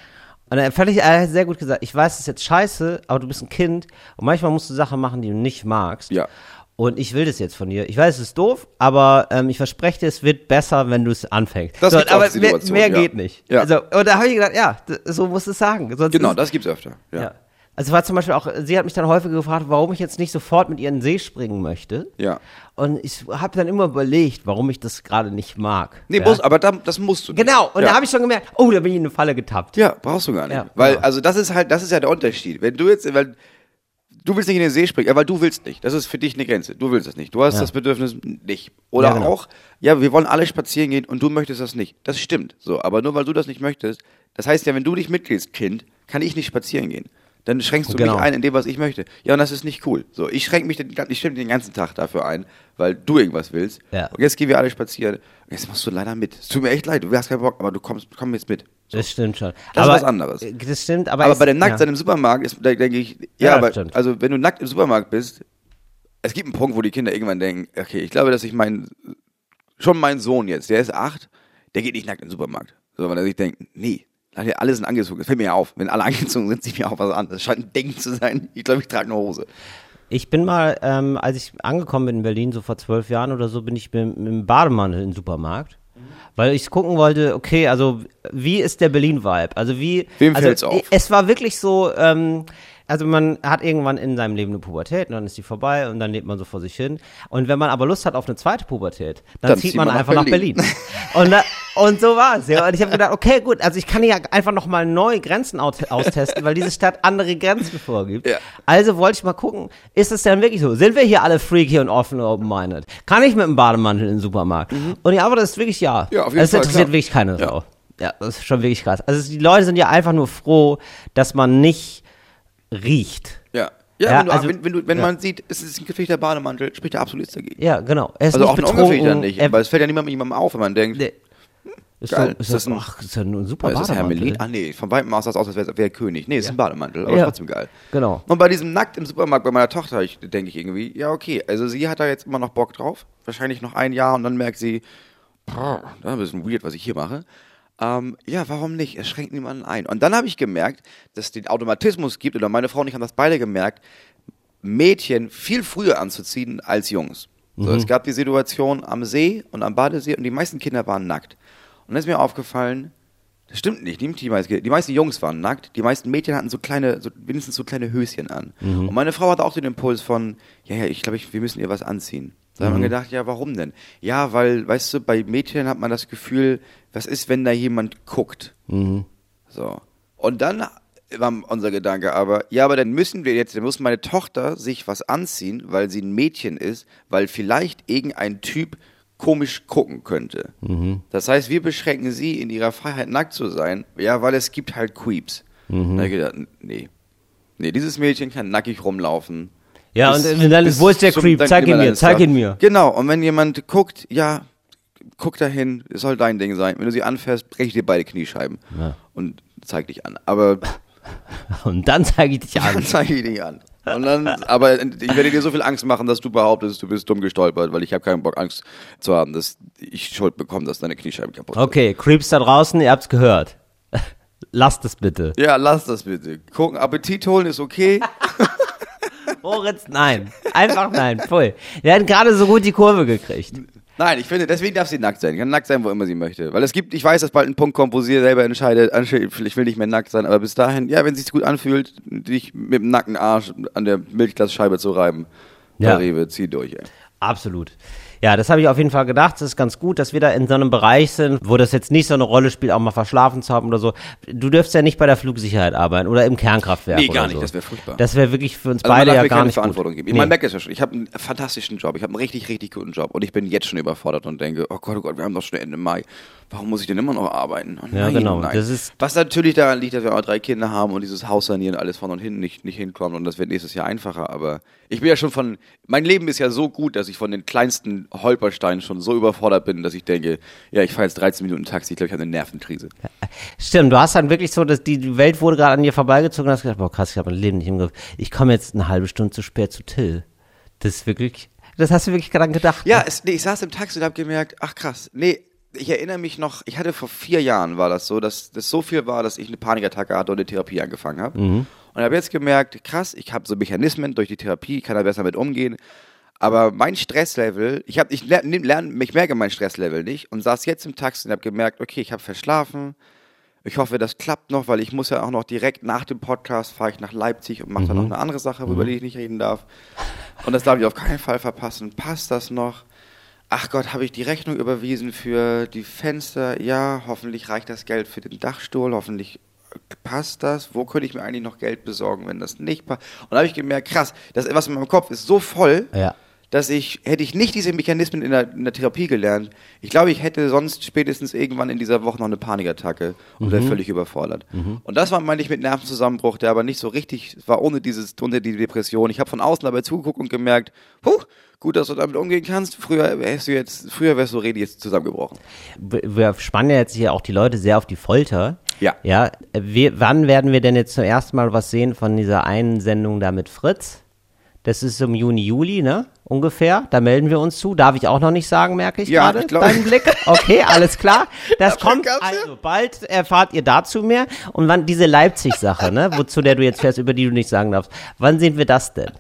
dann fand ich, er hat sehr gut gesagt, ich weiß, es ist jetzt scheiße, aber du bist ein Kind und manchmal musst du Sachen machen, die du nicht magst. Ja. Und ich will das jetzt von dir. Ich weiß, es ist doof, aber ähm, ich verspreche dir, es wird besser, wenn du es anfängst. Das gibt's aber mehr, mehr ja. geht nicht. Ja. Also, und da habe ich gedacht, ja, so musst du es sagen. Sonst Genau, ist, das gibt's öfter. Ja. ja. Also war zum Beispiel auch, sie hat mich dann häufig gefragt, warum ich jetzt nicht sofort mit ihr in den See springen möchte. Ja. Und ich habe dann immer überlegt, warum ich das gerade nicht mag. Nee, ja? muss, aber da, das musst du nicht. Genau, und ja. da habe ich schon gemerkt, oh, da bin ich in eine Falle getappt. Ja, brauchst du gar nicht. Ja, weil, genau. also das ist halt, das ist ja der Unterschied. Wenn du jetzt, weil du willst nicht in den See springen, ja, weil du willst nicht. Das ist für dich eine Grenze. Du willst das nicht. Du hast Ja. das Bedürfnis nicht. Oder Ja, genau. auch, ja, wir wollen alle spazieren gehen und du möchtest das nicht. Das stimmt. So, aber nur weil du das nicht möchtest, das heißt ja, wenn du dich mitgehst, Kind, kann ich nicht spazieren gehen. Dann schränkst du Genau. mich ein in dem, was ich möchte. Ja, und das ist nicht cool. So, ich schränke mich den, ich den ganzen Tag dafür ein, weil du irgendwas willst. Ja. Und jetzt gehen wir alle spazieren. Und jetzt machst du leider mit. Es tut mir echt leid, du hast keinen Bock, aber du kommst, komm jetzt mit. Das stimmt schon. Das ist aber, was anderes. äh, Das stimmt, aber, Aber es- bei dem Nacktsein ja. im Supermarkt ist, da denke ich, ja, Ja, aber, stimmt. also wenn du nackt im Supermarkt bist, es gibt einen Punkt, wo die Kinder irgendwann denken, okay, ich glaube, dass ich meinen, schon mein Sohn jetzt, der ist acht, der geht nicht nackt in den Supermarkt. So, weil er sich denkt, nee, alle sind angezogen. Das fällt mir ja auf. Wenn alle [laughs] angezogen sind, sieht mir auch was an. Das scheint ein Ding zu sein. Ich glaube, ich trage eine Hose. Ich bin mal, ähm, als ich angekommen bin in Berlin, so vor zwölf Jahren oder so, bin ich mit, mit dem Bademantel in den Supermarkt. Weil ich gucken wollte, okay, also wie ist der Berlin-Vibe? Also wie. Wem also, fällt's auf? Es war wirklich so, ähm, also man hat irgendwann in seinem Leben eine Pubertät und dann ist die vorbei und dann lebt man so vor sich hin. Und wenn man aber Lust hat auf eine zweite Pubertät, dann, Dann zieht man, man nach einfach nach Berlin. Und, da, und so war es. Ja. Und ich habe gedacht, okay, gut, also ich kann ja einfach nochmal neue Grenzen aus- austesten, weil diese Stadt andere Grenzen vorgibt. Ja. Also wollte ich mal gucken, ist es denn wirklich so? Sind wir hier alle freaky und offen und open-minded? Kann ich mit dem Bademantel in den Supermarkt? Und die Antwort ist wirklich ja. Mhm. Ja, auf jeden Das Fall, interessiert klar. wirklich keine Ja. Sau. Ja, das ist schon wirklich krass. Also die Leute sind ja einfach nur froh, dass man nicht riecht. Ja. Ja, Ja, wenn, du, also- wenn, wenn, du, wenn ja. man sieht, es ist ein gefährlicher Bademantel, spricht er absolut nichts dagegen. Ja, genau. Ist Also nicht auch ein ungefährlicher nicht. Aber es fällt ja niemandem niemandem auf, wenn man denkt, nee. ist Geil. So, ist Ist das das, ein- ach, ist ja nur ein super ist das Bademantel. Hermelin? Ah nee, von weitem aus es aus, als wäre wär König. Nee, es ist ein Bademantel, aber Ja. trotzdem geil. Genau. Und bei diesem Nackt im Supermarkt bei meiner Tochter, ich, denke ich irgendwie, ja okay, also sie hat da jetzt immer noch Bock drauf, wahrscheinlich noch ein Jahr und dann merkt sie, das ist ein bisschen weird, was ich hier mache. Ähm, ja, warum nicht? Es schränkt niemanden ein. Und dann habe ich gemerkt, dass es den Automatismus gibt, oder meine Frau und ich haben das beide gemerkt, Mädchen viel früher anzuziehen als Jungs. So, es gab die Situation am See und am Badesee und die meisten Kinder waren nackt. Und dann ist mir aufgefallen, das stimmt nicht, die meisten, die meisten Jungs waren nackt, die meisten Mädchen hatten so kleine, so wenigstens so kleine Höschen an. Und meine Frau hatte auch den Impuls von, ja, ja, ich glaube, ich, wir müssen ihr was anziehen. Da hat man gedacht, ja, warum denn? Ja, weil, weißt du, bei Mädchen hat man das Gefühl, was ist, wenn da jemand guckt? So. Und dann war unser Gedanke aber, ja, aber dann müssen wir jetzt, dann muss meine Tochter sich was anziehen, weil sie ein Mädchen ist, weil vielleicht irgendein Typ komisch gucken könnte. Das heißt, wir beschränken sie in ihrer Freiheit nackt zu sein, ja, weil es gibt halt Creeps. Da hab ich gedacht, nee. Nee, dieses Mädchen kann nackig rumlaufen. Ja, Bis- und dann, bis wo ist der zum Creep? Zeig ihn mir, zeig ihn mir. Genau, und wenn jemand guckt, ja, guck dahin, es soll dein Ding sein. Wenn du sie anfährst, breche ich dir beide Kniescheiben. Ja. Und zeig dich an. Aber [laughs] Und dann zeige ich dich [laughs] dann an. zeige ich dich an. Und dann, aber ich werde dir so viel Angst machen, dass du behauptest, du bist dumm gestolpert, weil ich habe keinen Bock, Angst zu haben, dass ich Schuld bekomme, dass deine Kniescheiben kaputt sind. Okay, Creeps da draußen, ihr habt's gehört. [laughs] Lasst es bitte. Ja, lass das bitte. Gucken, Appetit holen ist okay. Moritz, nein. Einfach nein, voll. Wir hatten gerade so gut die Kurve gekriegt. Nein, ich finde, deswegen darf sie nackt sein. Kann nackt sein, wo immer sie möchte. Weil es gibt, ich weiß, dass bald ein Punkt kommt, wo sie selber entscheidet, ich will nicht mehr nackt sein, aber bis dahin, ja, wenn es sich gut anfühlt, dich mit dem nackten Arsch an der Milchglasscheibe zu reiben, ja. Rewe, zieh durch, ey. Absolut. Ja, das habe ich auf jeden Fall gedacht. Das ist ganz gut, dass wir da in so einem Bereich sind, wo das jetzt nicht so eine Rolle spielt, auch mal verschlafen zu haben oder so. Du dürfst ja nicht bei der Flugsicherheit arbeiten oder im Kernkraftwerk. Nee, gar nicht, so. das wäre furchtbar. Das wäre wirklich für uns Also beide ja gar keine nicht Verantwortung gut. geben. Ich Nee. meine, merke es ja schon. Ich habe einen fantastischen Job. Ich habe einen richtig, richtig guten Job. Und ich bin jetzt schon überfordert und denke, oh Gott, oh Gott, wir haben doch schon Ende Mai. Warum muss ich denn immer noch arbeiten? Oh Ja, nein, genau. Nein. Das ist- Was natürlich daran liegt, dass wir auch drei Kinder haben und dieses Haus sanieren alles von und hin nicht, nicht hinkommt. Und das wird nächstes Jahr einfacher. Aber ich bin ja schon von, mein Leben ist ja so gut, dass ich von den kleinsten Holpersteinen schon so überfordert bin, dass ich denke, ja, ich fahre jetzt 13 Minuten Taxi. Ich glaube, ich habe eine Nervenkrise. Stimmt, du hast dann wirklich so, dass die Welt wurde gerade an dir vorbeigezogen und hast gedacht, boah krass, ich habe mein Leben nicht im Griff. Ich komme jetzt eine halbe Stunde zu spät zu Till. Das ist wirklich, das hast du wirklich dran gedacht. Ja, ne? es, nee, ich saß im Taxi und habe gemerkt, ach krass, nee, ich erinnere mich noch, ich hatte vor vier Jahren war das so, dass das so viel war, dass ich eine Panikattacke hatte und eine Therapie angefangen habe. Mhm. Und habe jetzt gemerkt, krass, ich habe so Mechanismen durch die Therapie, kann da besser mit umgehen. Aber mein Stresslevel, ich habe, ich lerne, lern, ich merke mein Stresslevel nicht und saß jetzt im Taxi und habe gemerkt, okay, ich habe verschlafen. Ich hoffe, das klappt noch, weil ich muss ja auch noch direkt nach dem Podcast fahre ich nach Leipzig und mache Mhm. dann noch eine andere Sache, über die ich nicht reden darf. Und das darf ich auf keinen Fall verpassen. Passt das noch? Ach Gott, habe ich die Rechnung überwiesen für die Fenster? Ja, hoffentlich reicht das Geld für den Dachstuhl. Hoffentlich passt das. Wo könnte ich mir eigentlich noch Geld besorgen, wenn das nicht passt? Und da habe ich gemerkt, krass, das was in meinem Kopf ist so voll, Ja. dass ich, hätte ich nicht diese Mechanismen in der, in der Therapie gelernt, ich glaube, ich hätte sonst spätestens irgendwann in dieser Woche noch eine Panikattacke und wäre völlig überfordert. Und das war, meine ich, mit Nervenzusammenbruch, der aber nicht so richtig war, ohne dieses, ohne die Depression. Ich habe von außen dabei zugeguckt und gemerkt, puh, gut, dass du damit umgehen kannst. Früher wärst du jetzt, früher wärst du richtig jetzt zusammengebrochen. wir spannen ja jetzt hier auch die Leute sehr auf die Folter. Ja. Ja. Wir, wann werden wir denn jetzt zum ersten Mal was sehen von dieser einen Sendung da mit Fritz? Das ist im Juni, Juli, ne? Ungefähr. Da melden wir uns zu. Darf ich auch noch nicht sagen, merke ich Ja, gerade. ich Deinen Blick. [laughs] Okay, alles klar. Das kommt. Also bald erfahrt ihr dazu mehr. Und wann diese Leipzig-Sache, ne? Wozu der du jetzt fährst, über die du nicht sagen darfst. Wann sehen wir das denn?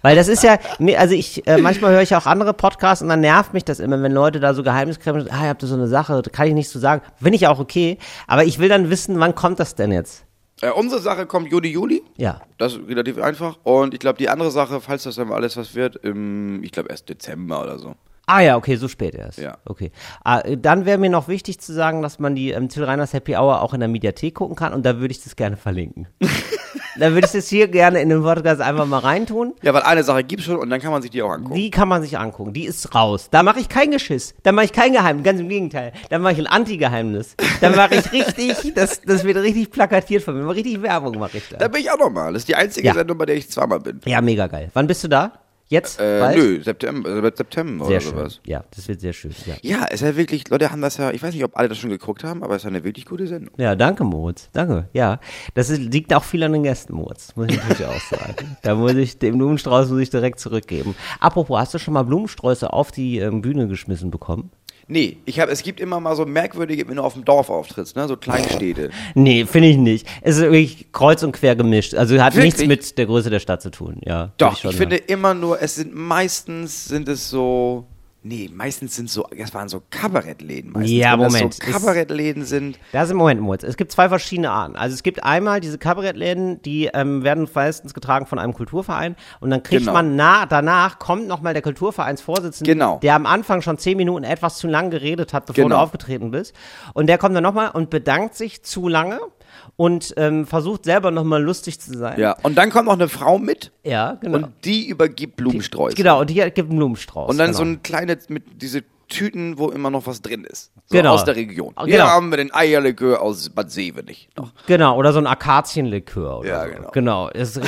Weil das ist ja, also ich, äh, manchmal höre ich auch andere Podcasts und dann nervt mich das immer, wenn Leute da so Geheimniskräfte, ah, ihr habt so eine Sache, da kann ich nicht so sagen. Finde ich auch okay. Aber ich will dann wissen, wann kommt das denn jetzt? Äh, unsere Sache kommt Juni, Juli. Ja. Das ist relativ einfach. Und ich glaube, die andere Sache, falls das dann mal alles was wird, im, ich glaube erst Dezember oder so. Ah ja, okay, so spät erst. Ja. Okay. Ah, äh, dann wäre mir noch wichtig zu sagen, dass man die ähm, Till Reiners Happy Hour auch in der Mediathek gucken kann und da würde ich das gerne verlinken. [laughs] da würde ich das hier gerne in den Podcast einfach mal reintun. Ja, weil eine Sache gibt's schon und dann kann man sich die auch angucken. Die kann man sich angucken. Die ist raus. Da mache ich kein Geschiss. Da mache ich kein Geheimnis. Ganz im Gegenteil. Da mache ich ein Anti-Geheimnis. Da mache ich richtig, das, das wird richtig plakatiert von mir. Richtig Werbung mache ich Da da. bin ich auch nochmal. Das ist die einzige Ja. Sendung, bei der ich zweimal bin. Ja, mega geil. Wann bist du da? Jetzt? Äh, Bald? nö, September, äh, September Sehr oder schön. sowas. Ja, das wird sehr schön. Ja. Ja, ist ja wirklich, Leute haben das ja, ich weiß nicht, ob alle das schon geguckt haben, aber es ist ja eine wirklich gute Sendung. Ja, danke, Moritz. Danke. Ja, das ist, liegt auch viel an den Gästen, Moritz. Muss ich natürlich auch sagen. [laughs] Da muss ich, den Blumenstrauß muss ich direkt zurückgeben. Apropos, hast du schon mal Blumensträuße auf die ähm, Bühne geschmissen bekommen? Nee, ich hab, es gibt immer mal so merkwürdige, wenn du auf dem Dorf auftrittst, ne, so Kleinstädte. Nee, finde ich nicht. Es ist wirklich kreuz und quer gemischt. Also hat Wirklich? nichts mit der Größe der Stadt zu tun. Ja, Doch, schon ich finde immer nur, es sind meistens, sind es so, nee, meistens sind so, es waren so Kabarettläden meistens. Ja, wenn Moment, Das so Kabarettläden sind. Das ist im Moment, Moritz. Es gibt zwei verschiedene Arten. Also es gibt einmal diese Kabarettläden, die ähm, werden meistens getragen von einem Kulturverein und dann kriegt Genau. man na, danach kommt nochmal der Kulturvereinsvorsitzende, Genau. der am Anfang schon zehn Minuten etwas zu lang geredet hat, bevor Genau. du aufgetreten bist. Und der kommt dann nochmal und bedankt sich zu lange und ähm, versucht selber nochmal lustig zu sein. Ja, und dann kommt noch eine Frau mit Ja, genau. und die übergibt Blumensträuße. genau, und hier gibt einen Blumenstrauß. Und dann genau. so ein kleines, mit diese Tüten, wo immer noch was drin ist. So Genau. Aus der Region. Ah, Hier genau. haben wir den Eierlikör aus Bad Seewenich noch. Genau, oder so ein Akazienlikör. Oder Ja, so. genau. Genau. Das ist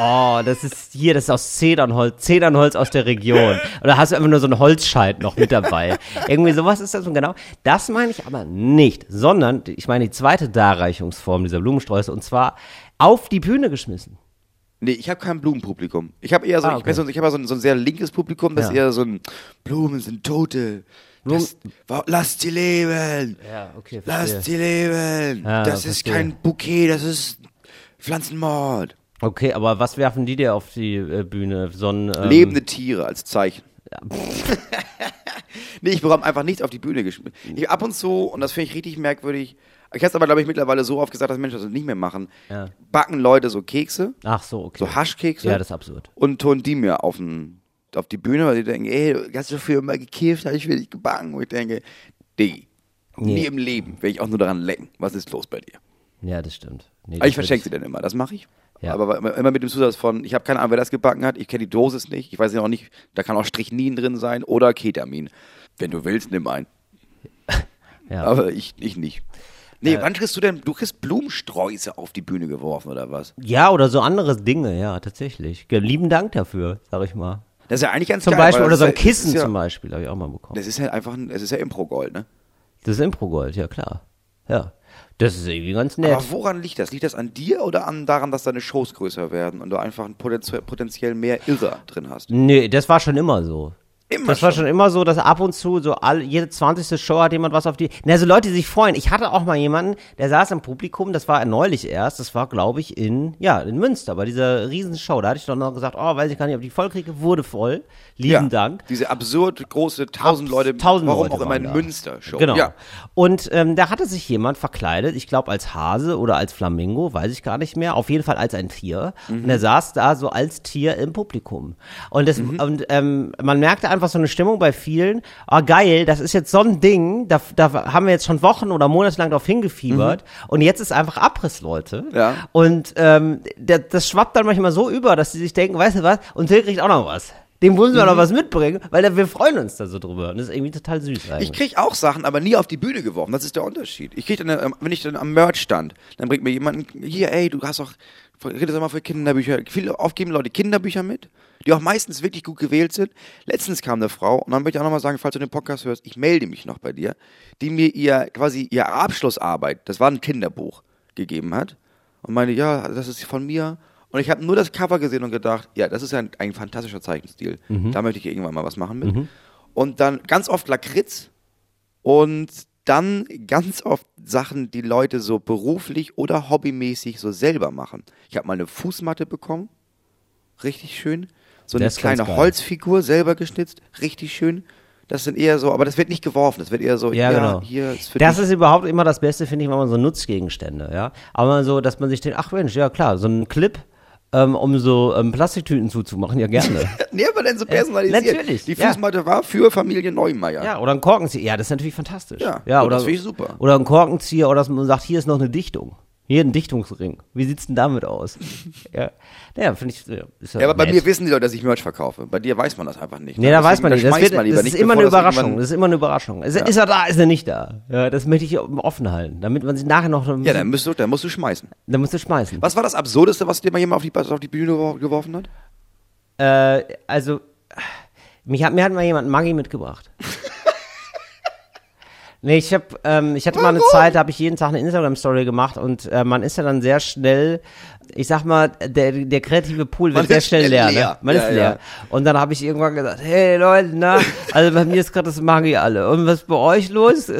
oh, das ist hier, das ist aus Zedernholz, Zedernholz aus der Region. Oder hast du einfach nur so einen Holzscheit noch mit dabei. Irgendwie sowas ist das und genau. Das meine ich aber nicht, sondern ich meine die zweite Darreichungsform dieser Blumensträuße und zwar auf die Bühne geschmissen. Nee, ich habe kein Blumenpublikum. Ich habe eher so, Ah, ich, okay. weiß nicht, ich habe so, ein- so ein sehr linkes Publikum, das Ja. ist eher so ein Blumen sind Tote. Das, lasst sie leben. Ja, okay, Lasst sie leben. Ja, das ist verstehe. kein Bouquet, das ist Pflanzenmord. Okay, aber was werfen die dir auf die äh, Bühne? So ein, ähm, Lebende Tiere als Zeichen. [laughs] nee, ich bekomme einfach nichts auf die Bühne geschmissen. Ich ab und zu, und das finde ich richtig merkwürdig, ich habe es aber, glaube ich, mittlerweile so oft gesagt, dass Menschen das nicht mehr machen, Ja. backen Leute so Kekse, Ach so, okay. so Haschkekse. Ja, das ist absurd. und tun die mir auf, den, auf die Bühne, weil die denken, ey, du hast so viel immer gekifft, habe ich will nicht gebacken. Und ich denke, Diggi, Nee. nie im Leben werde ich auch nur daran lecken. Was ist los bei dir? Ja, das stimmt. Nee, Aber das ich verschenke sie dann immer, das mache ich. Ja. Aber immer mit dem Zusatz von, ich habe keine Ahnung, wer das gebacken hat, ich kenne die Dosis nicht, ich weiß ja auch nicht, da kann auch Strichnin drin sein oder Ketamin. Wenn du willst, nimm ein. [laughs] Ja. Aber ich, ich nicht. Nee, wann kriegst du denn, du kriegst Blumensträuße auf die Bühne geworfen oder was? Ja, oder so andere Dinge, ja, tatsächlich. Lieben Dank dafür, sag ich mal. Das ist ja eigentlich ganz Zum geil. Beispiel, oder so ein Kissen ja, zum Beispiel, habe ich auch mal bekommen. Das ist ja einfach, ein, ist ja Impro-Gold, ne? Das ist Impro-Gold, ja klar. Ja. Das ist irgendwie ganz nett. Aber woran liegt das? Liegt das an dir oder an daran, dass deine Shows größer werden und du einfach ein potenziell, potenziell mehr Irrer drin hast? Nee, das war schon immer so. Immer das war schon immer so, dass ab und zu so all, jede 20. Show hat jemand was auf die. Na, so Leute, die sich freuen. Ich hatte auch mal jemanden, der saß im Publikum, das war neulich erst, das war, glaube ich, in, ja, in Münster, bei dieser Riesenshow. Da hatte ich doch noch gesagt, oh, weiß ich gar nicht, ob die voll kriege, wurde voll. Lieben Ja, Dank. Diese absurd große tausend Leute, tausend warum Leute auch immer in da. Münster Show. Genau. Ja. Und ähm, da hatte sich jemand verkleidet, ich glaube als Hase oder als Flamingo, weiß ich gar nicht mehr, auf jeden Fall als ein Tier. Mhm. Und er saß da so als Tier im Publikum. Und, das, Mhm. und ähm, man merkte einfach so eine Stimmung bei vielen, ah geil, das ist jetzt so ein Ding, da, da haben wir jetzt schon Wochen oder Monate lang drauf hingefiebert und jetzt ist einfach Abriss, Leute. Mhm. Ja. Und ähm, der, das schwappt dann manchmal so über, dass sie sich denken, weißt du was, und Till kriegt auch noch was. Dem müssen wir Mhm. noch was mitbringen, weil wir freuen uns da so drüber. Und das ist irgendwie total süß eigentlich. Ich krieg auch Sachen, aber nie auf die Bühne geworfen. Das ist der Unterschied. Ich krieg dann, äh, wenn ich dann am Merch stand, dann bringt mir jemand, hier, ey, du hast auch, redest doch mal für Kinderbücher. Viele oft geben Leute Kinderbücher mit, die auch meistens wirklich gut gewählt sind. Letztens kam eine Frau, und dann möchte ich auch nochmal sagen, falls du den Podcast hörst, ich melde mich noch bei dir, die mir ihr, quasi ihr Abschlussarbeit, das war ein Kinderbuch, gegeben hat. Und meinte, ja, das ist von mir. Und ich habe nur das Cover gesehen und gedacht, ja, das ist ein, ein fantastischer Zeichenstil. Da möchte ich irgendwann mal was machen mit. Und dann ganz oft Lakritz und dann ganz oft Sachen, die Leute so beruflich oder hobbymäßig so selber machen. Ich habe mal eine Fußmatte bekommen. Richtig schön. So eine kleine. Holzfigur selber geschnitzt. Richtig schön. Das sind eher so, aber das wird nicht geworfen. Das wird eher so, Ja, ja, genau. hier ist für das dich. ist überhaupt immer das Beste, finde ich, wenn man so Nutzgegenstände, ja. Aber so, dass man sich denkt, ach Mensch, ja klar, so ein Clip, ähm, um so ähm, Plastiktüten zuzumachen, ja gerne. [laughs] Nee, aber dann so personalisiert. natürlich, Die ja. Fußmatte war für Familie Neumeier. ja, oder ein Korkenzieher, ja, das ist natürlich fantastisch. Ja, ja oder, das finde ich super. Oder ein Korkenzieher, oder dass man sagt, hier ist noch eine Dichtung. Hier ein Dichtungsring. Wie sieht's denn damit aus? [laughs] ja, ja finde ich, ja, ist ja Ja, aber bei nett. mir wissen die Leute, dass ich Merch verkaufe. Bei dir weiß man das einfach nicht. Nee, da weiß man nicht. Deswegen, Das, wird, man lieber das ist nicht, immer eine Überraschung. Das ist immer eine Überraschung. Ist, ist er da, ist er nicht da? Ja, das möchte ich offen halten, damit man sich nachher noch. Ja, dann musst du, dann musst du schmeißen. dann musst du schmeißen. Was war das Absurdeste, was dir mal jemand auf die, auf die Bühne gewor- geworfen hat? Äh, also, mich hat, mir hat mal jemand Maggi mitgebracht. [laughs] nee, ich hab, ähm, ich hatte mal eine Zeit, da habe ich jeden Tag eine Instagram-Story gemacht und äh, man ist ja dann sehr schnell, ich sag mal, der, der kreative Pool wird Man sehr schnell leer. leer. Ne? Man Ja, ist ja. leer. Und dann habe ich irgendwann gesagt, hey Leute, na, also bei mir ist gerade das Maggi alle. Und was ist bei euch los?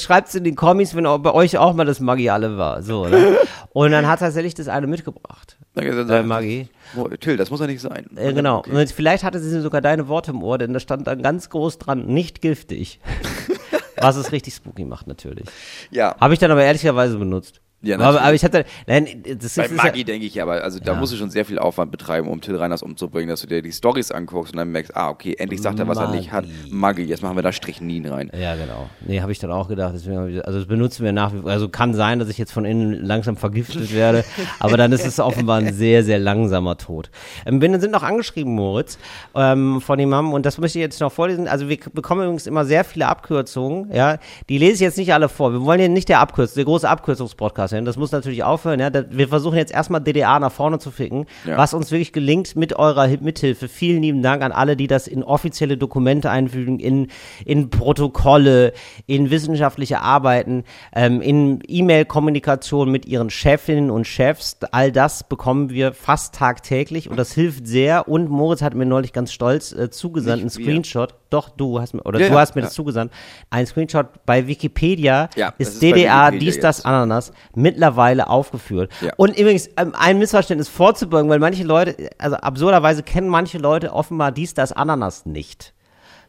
Schreibt's in den Kommis, wenn auch bei euch auch mal das Maggi alle war. So, ne? Und dann hat tatsächlich das eine mitgebracht. Äh, Maggi. Oh, Till, das muss ja nicht sein. Äh, genau. Okay. Und vielleicht hatte sie sogar deine Worte im Ohr, denn da stand dann ganz groß dran, nicht giftig. [laughs] Was es richtig spooky macht, natürlich. Ja, Habe ich dann aber ehrlicherweise benutzt. Ja, aber, natürlich. aber ich hatte, nein, das bei ist, Maggi ist denke ich ja, aber also da Ja. musst du schon sehr viel Aufwand betreiben, um Till Reiners umzubringen, dass du dir die Stories anguckst und dann merkst, ah, okay, endlich sagt er, was er nicht hat. Maggi. Maggi, jetzt machen wir da Strichnin rein. ja, ja, genau. Nee, habe ich dann auch gedacht. Ich, also das benutzen wir nach wie vor. Also kann sein, dass ich jetzt von innen langsam vergiftet werde, aber dann ist es offenbar ein sehr, sehr langsamer Tod. Ähm, wir sind noch angeschrieben, Moritz, ähm, von jemandem und das möchte ich jetzt noch vorlesen. Also wir bekommen übrigens immer sehr viele Abkürzungen, ja. Die lese ich jetzt nicht alle vor. Wir wollen hier nicht der Abkürz, der große Abkürzungspodcast werden. Das muss natürlich aufhören, ja. Wir versuchen jetzt erstmal DDA nach vorne zu ficken, Ja. was uns wirklich gelingt mit eurer Hi- Mithilfe. Vielen lieben Dank an alle, die das in offizielle Dokumente einfügen, in, in Protokolle, in wissenschaftliche Arbeiten, ähm, in E-Mail-Kommunikation mit ihren Chefinnen und Chefs. All das bekommen wir fast tagtäglich und das hilft sehr. Und Moritz hat mir neulich ganz stolz äh, zugesandt, einen. Screenshot. Doch, du hast mir, oder Ja, du ja, hast mir das zugesandt. Ein Screenshot bei Wikipedia ist ist Wikipedia dies, das, jetzt. Ananas mittlerweile aufgeführt. Und übrigens, ähm, ein Missverständnis vorzubeugen, weil manche Leute, also absurderweise kennen manche Leute offenbar dies, das, Ananas nicht.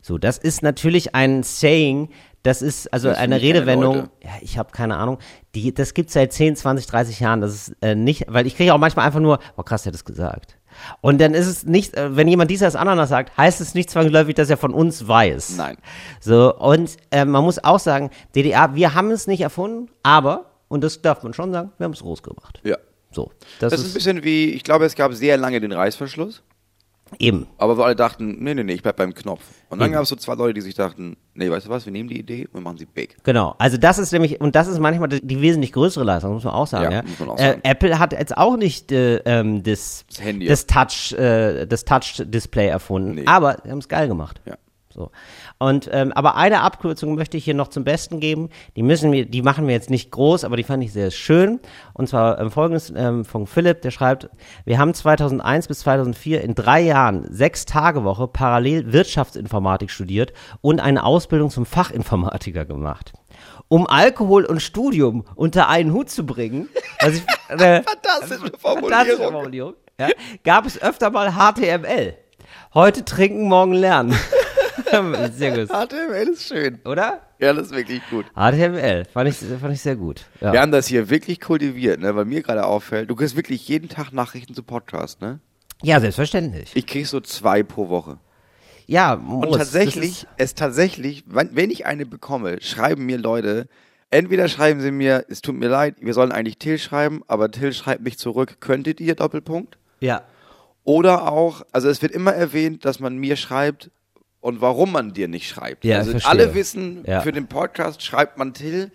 So, das ist natürlich ein Saying, das ist also Das eine Redewendung, ja, ich habe keine Ahnung, die, das gibt seit 10, 20, 30 Jahren, das ist äh, nicht, weil ich kriege auch manchmal einfach nur, oh krass, der hat das gesagt. Und dann ist es nicht, äh, wenn jemand dies als Ananas sagt, heißt es nicht zwangsläufig, dass er von uns weiß. Nein. So, und äh, man muss auch sagen, DDR, wir haben es nicht erfunden, aber, und das darf man schon sagen, wir haben es groß gemacht. Ja. So, das, Das ist ein ist, bisschen wie, ich glaube, es gab sehr lange den Reißverschluss, eben. aber wir alle dachten, nee, nee, nee, ich bleib beim Knopf. Und dann gab es so zwei Leute, die sich dachten, nee, weißt du was, wir nehmen die Idee und wir machen sie big. Genau, also das ist nämlich, und das ist manchmal die, die wesentlich größere Leistung, muss man auch sagen. Ja, Ja, muss man auch Äh, sagen. Apple hat jetzt auch nicht äh, ähm, das, Das Handy. das Touch, äh, das Touch-Display erfunden, Nee. aber sie haben es geil gemacht. Ja. So. Und ähm, aber eine Abkürzung möchte ich hier noch zum Besten geben. Die müssen wir, die machen wir jetzt nicht groß, aber die fand ich sehr schön. Und zwar ähm, folgendes ähm, von Philipp, der schreibt: Wir haben 2001 bis 2004 in drei Jahren sechs Tage Woche parallel Wirtschaftsinformatik studiert und eine Ausbildung zum Fachinformatiker gemacht. Um Alkohol und Studium unter einen Hut zu bringen, [laughs] also ich, äh, Fantastische Fantastische Formulierung. Formulierung. Ja, gab es öfter mal HTML. Heute trinken, morgen lernen. [laughs] sehr gut. HTML ist schön. Oder? Ja, das ist wirklich gut. HTML. Fand ich, fand ich sehr gut. Ja. Wir haben das hier wirklich kultiviert, ne? weil mir gerade auffällt, du kriegst wirklich jeden Tag Nachrichten zu Podcast, ne? ja, selbstverständlich. Ich krieg so zwei pro Woche. Ja, Und Moritz, tatsächlich, es tatsächlich, wenn, wenn ich eine bekomme, schreiben mir Leute, entweder schreiben sie mir, es tut mir leid, wir sollen eigentlich Till schreiben, aber Till schreibt nicht zurück, könntet ihr, Doppelpunkt? Ja. Oder auch, also es wird immer erwähnt, dass man mir schreibt und warum man dir nicht schreibt. Ja, also alle wissen, Ja. für den Podcast schreibt man Till,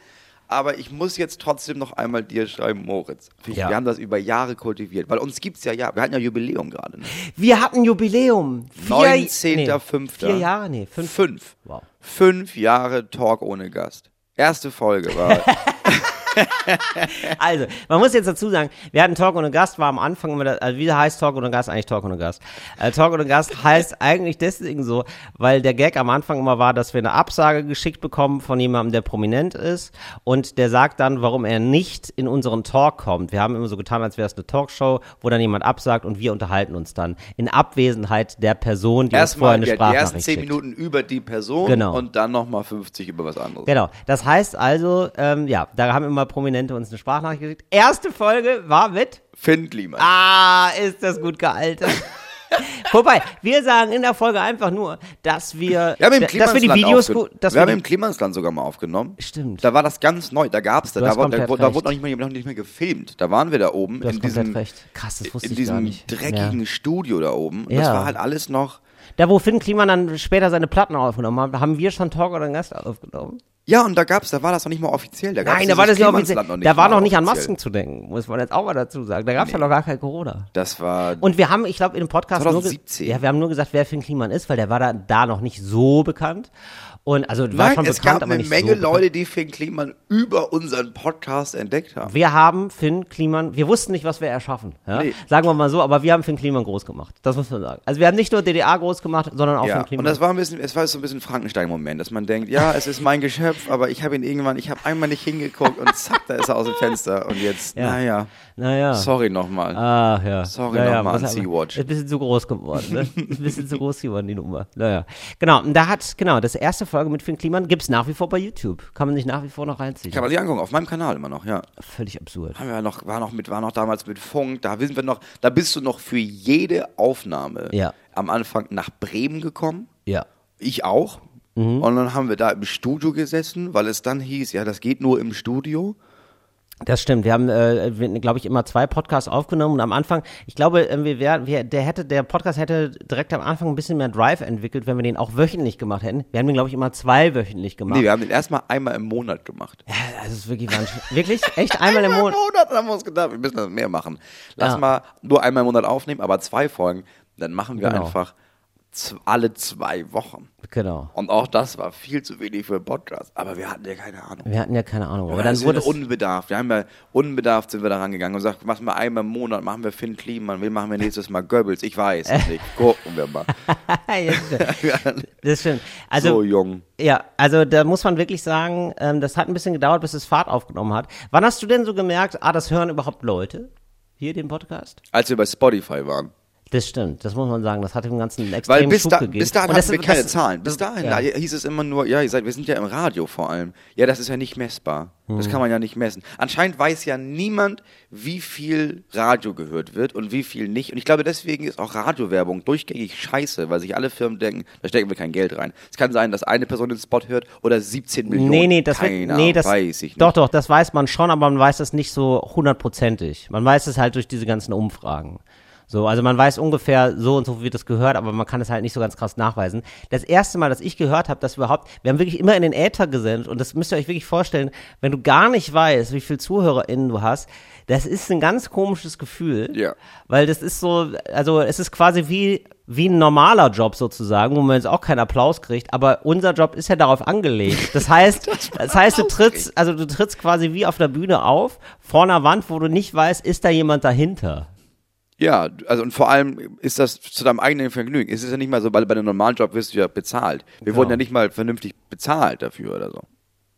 aber ich muss jetzt trotzdem noch einmal dir schreiben, Moritz. Wir Ja. wir haben das über Jahre kultiviert, weil uns gibt's ja, ja, wir hatten ja Jubiläum gerade. Ne? Wir hatten Jubiläum. Vier, 19.05.. Nee, vier Jahre? Nee, fünf. Fünf. Wow. Fünf Jahre Talk ohne Gast. Erste Folge war. [laughs] [laughs] Also, man muss jetzt dazu sagen, wir hatten Talk ohne Gast, war am Anfang immer, das, also wie heißt Talk ohne Gast? Eigentlich Talk ohne Gast. Äh, Talk ohne Gast heißt [laughs] eigentlich deswegen so, weil der Gag am Anfang immer war, dass wir eine Absage geschickt bekommen von jemandem, der prominent ist und der sagt dann, warum er nicht in unseren Talk kommt. Wir haben immer so getan, als wäre es eine Talkshow, wo dann jemand absagt und wir unterhalten uns dann in Abwesenheit der Person, die uns vorher Erstmal eine die, die Sprachnachricht ersten zehn schickt. Minuten über die Person Genau. und dann nochmal 50 über was anderes. Genau. Das heißt also, ähm, ja, da haben immer Prominente uns eine Sprachnachricht geschickt. Erste Folge war mit Finn Kliman. Ah, ist das gut gealtert. [laughs] Wobei, wir sagen in der Folge einfach nur, dass wir, Wir haben im dass wir die Videos gut, wir wir haben im die, Klimansland sogar mal aufgenommen. Stimmt. Da war das ganz neu. Da da. Du Da, da, da recht. wurde noch nicht, mehr, noch nicht mehr gefilmt. Da waren wir da oben in diesem, recht. Krass, das wusste in ich gar diesem nicht. dreckigen Ja. Studio da oben. Und Ja. Das war halt alles noch. Da, wo Finn Kliman dann später seine Platten aufgenommen hat, haben wir schon Talk oder einen Gast aufgenommen. Ja, und da gab's, da war das noch nicht mal offiziell. Da gab's Nein, da war das ja offiziell. Klimansland Da war noch nicht an offiziell. Masken zu denken, muss man jetzt auch mal dazu sagen. Da gab es ja noch gar kein Corona. Das war. Und wir haben, ich glaube, in dem Podcast 2017. nur, ja, wir haben nur gesagt, wer Finn Kliman ist, weil der war da, da noch nicht so bekannt. Und also war Nein, schon es bekannt, gab eine Menge so. Leute, die Finn Kliman über unseren Podcast entdeckt haben. Wir haben Finn Kliman, wir wussten nicht, was wir erschaffen. Ja? Nee. Sagen wir mal so, aber wir haben Finn Kliman groß gemacht. Das muss man sagen. Also wir haben nicht nur DDR groß gemacht, sondern auch Ja, Finn Kliman. und das war ein bisschen, es war so ein bisschen Frankenstein-Moment, dass man denkt, ja, es ist mein Geschöpf, aber ich habe ihn irgendwann, ich habe einmal nicht hingeguckt und zack, da ist er aus dem Fenster und jetzt, Ja. naja, naja. sorry nochmal. Ah, ja. Sorry naja, nochmal an Sea-Watch. Ist ein bisschen zu groß geworden, ne? [laughs] Ist ein bisschen zu groß geworden, die Nummer. Naja. Genau, und da hat, genau, das erste Folge mit Finn Kliman gibt's nach wie vor bei YouTube. Kann man sich nach wie vor noch reinziehen. Kann man sich angucken, auf meinem Kanal immer noch, ja. Völlig absurd. Haben wir noch, war noch mit, war noch damals mit Funk, da sind wir noch, da bist du noch für jede Aufnahme Ja. am Anfang nach Bremen gekommen. Ja. Ich auch. Mhm. Und dann haben wir da im Studio gesessen, weil es dann hieß, ja, das geht nur im Studio. Das stimmt. Wir haben, äh, glaube ich, immer zwei Podcasts aufgenommen und am Anfang, ich glaube, äh, wir, wär, wir, der hätte, der Podcast hätte direkt am Anfang ein bisschen mehr Drive entwickelt, wenn wir den auch wöchentlich gemacht hätten. Wir haben den, glaube ich, immer zwei wöchentlich gemacht. Nee, wir haben den erstmal einmal im Monat gemacht. ja, es ist wirklich wahnsinnig. wirklich? Echt? Einmal im Monat? Monat haben wir uns gedacht, wir müssen das mehr machen. Lass Ja. mal nur einmal im Monat aufnehmen, aber zwei Folgen. Dann machen wir Genau. einfach alle zwei Wochen. Genau. Und auch das war viel zu wenig für Podcast. Aber wir hatten ja keine Ahnung. Wir hatten ja keine Ahnung. Aber Aber dann wurde unbedarft. Wir haben ja unbedarft sind wir da rangegangen und gesagt, machen wir einmal im Monat, machen wir Finn Kliman, wir machen wir nächstes Mal Goebbels. Ich weiß es nicht. [laughs] Gucken wir mal. [laughs] Ja, [laughs] das stimmt. Also, so jung. Ja, also da muss man wirklich sagen, ähm, das hat ein bisschen gedauert, bis es Fahrt aufgenommen hat. Wann hast du denn so gemerkt, ah, das hören überhaupt Leute hier den Podcast? Als wir bei Spotify waren. Das stimmt, das muss man sagen. Das hat dem Ganzen einen extremen Weil bis, Schub da, gegeben. bis dahin Und hatten wir keine Zahlen. Bis dahin ja. da hieß es immer nur, ja, ihr seid, wir sind ja im Radio vor allem. Ja, das ist ja nicht messbar. Hm. Das kann man ja nicht messen. Anscheinend weiß ja niemand, wie viel Radio gehört wird und wie viel nicht. Und ich glaube, deswegen ist auch Radiowerbung durchgängig scheiße, weil sich alle Firmen denken, da stecken wir kein Geld rein. Es kann sein, dass eine Person den Spot hört oder 17 Millionen. Nee, nee, das, wird, Keine nee, das weiß ich nicht. Doch, doch, das weiß man schon, aber man weiß das nicht so hundertprozentig. Man weiß es halt durch diese ganzen Umfragen. So, also man weiß ungefähr so und so wird das gehört, aber man kann es halt nicht so ganz krass nachweisen. Das erste Mal, dass ich gehört habe, dass überhaupt, wir haben wirklich immer in den Äther gesendet und das müsst ihr euch wirklich vorstellen, wenn du gar nicht weißt, wie viel ZuhörerInnen du hast, das ist ein ganz komisches Gefühl. Ja. Weil das ist so, also es ist quasi wie, wie ein normaler Job sozusagen, wo man jetzt auch keinen Applaus kriegt, aber unser Job ist ja darauf angelegt. Das heißt, [laughs] das heißt, du trittst, also du trittst quasi wie auf der Bühne auf, vor einer Wand, wo du nicht weißt, ist da jemand dahinter. Ja, also und vor allem ist das zu deinem eigenen Vergnügen. Es ist ja nicht mal so, weil bei einem normalen Job wirst du ja bezahlt. Wir wurden ja nicht mal vernünftig bezahlt dafür oder so.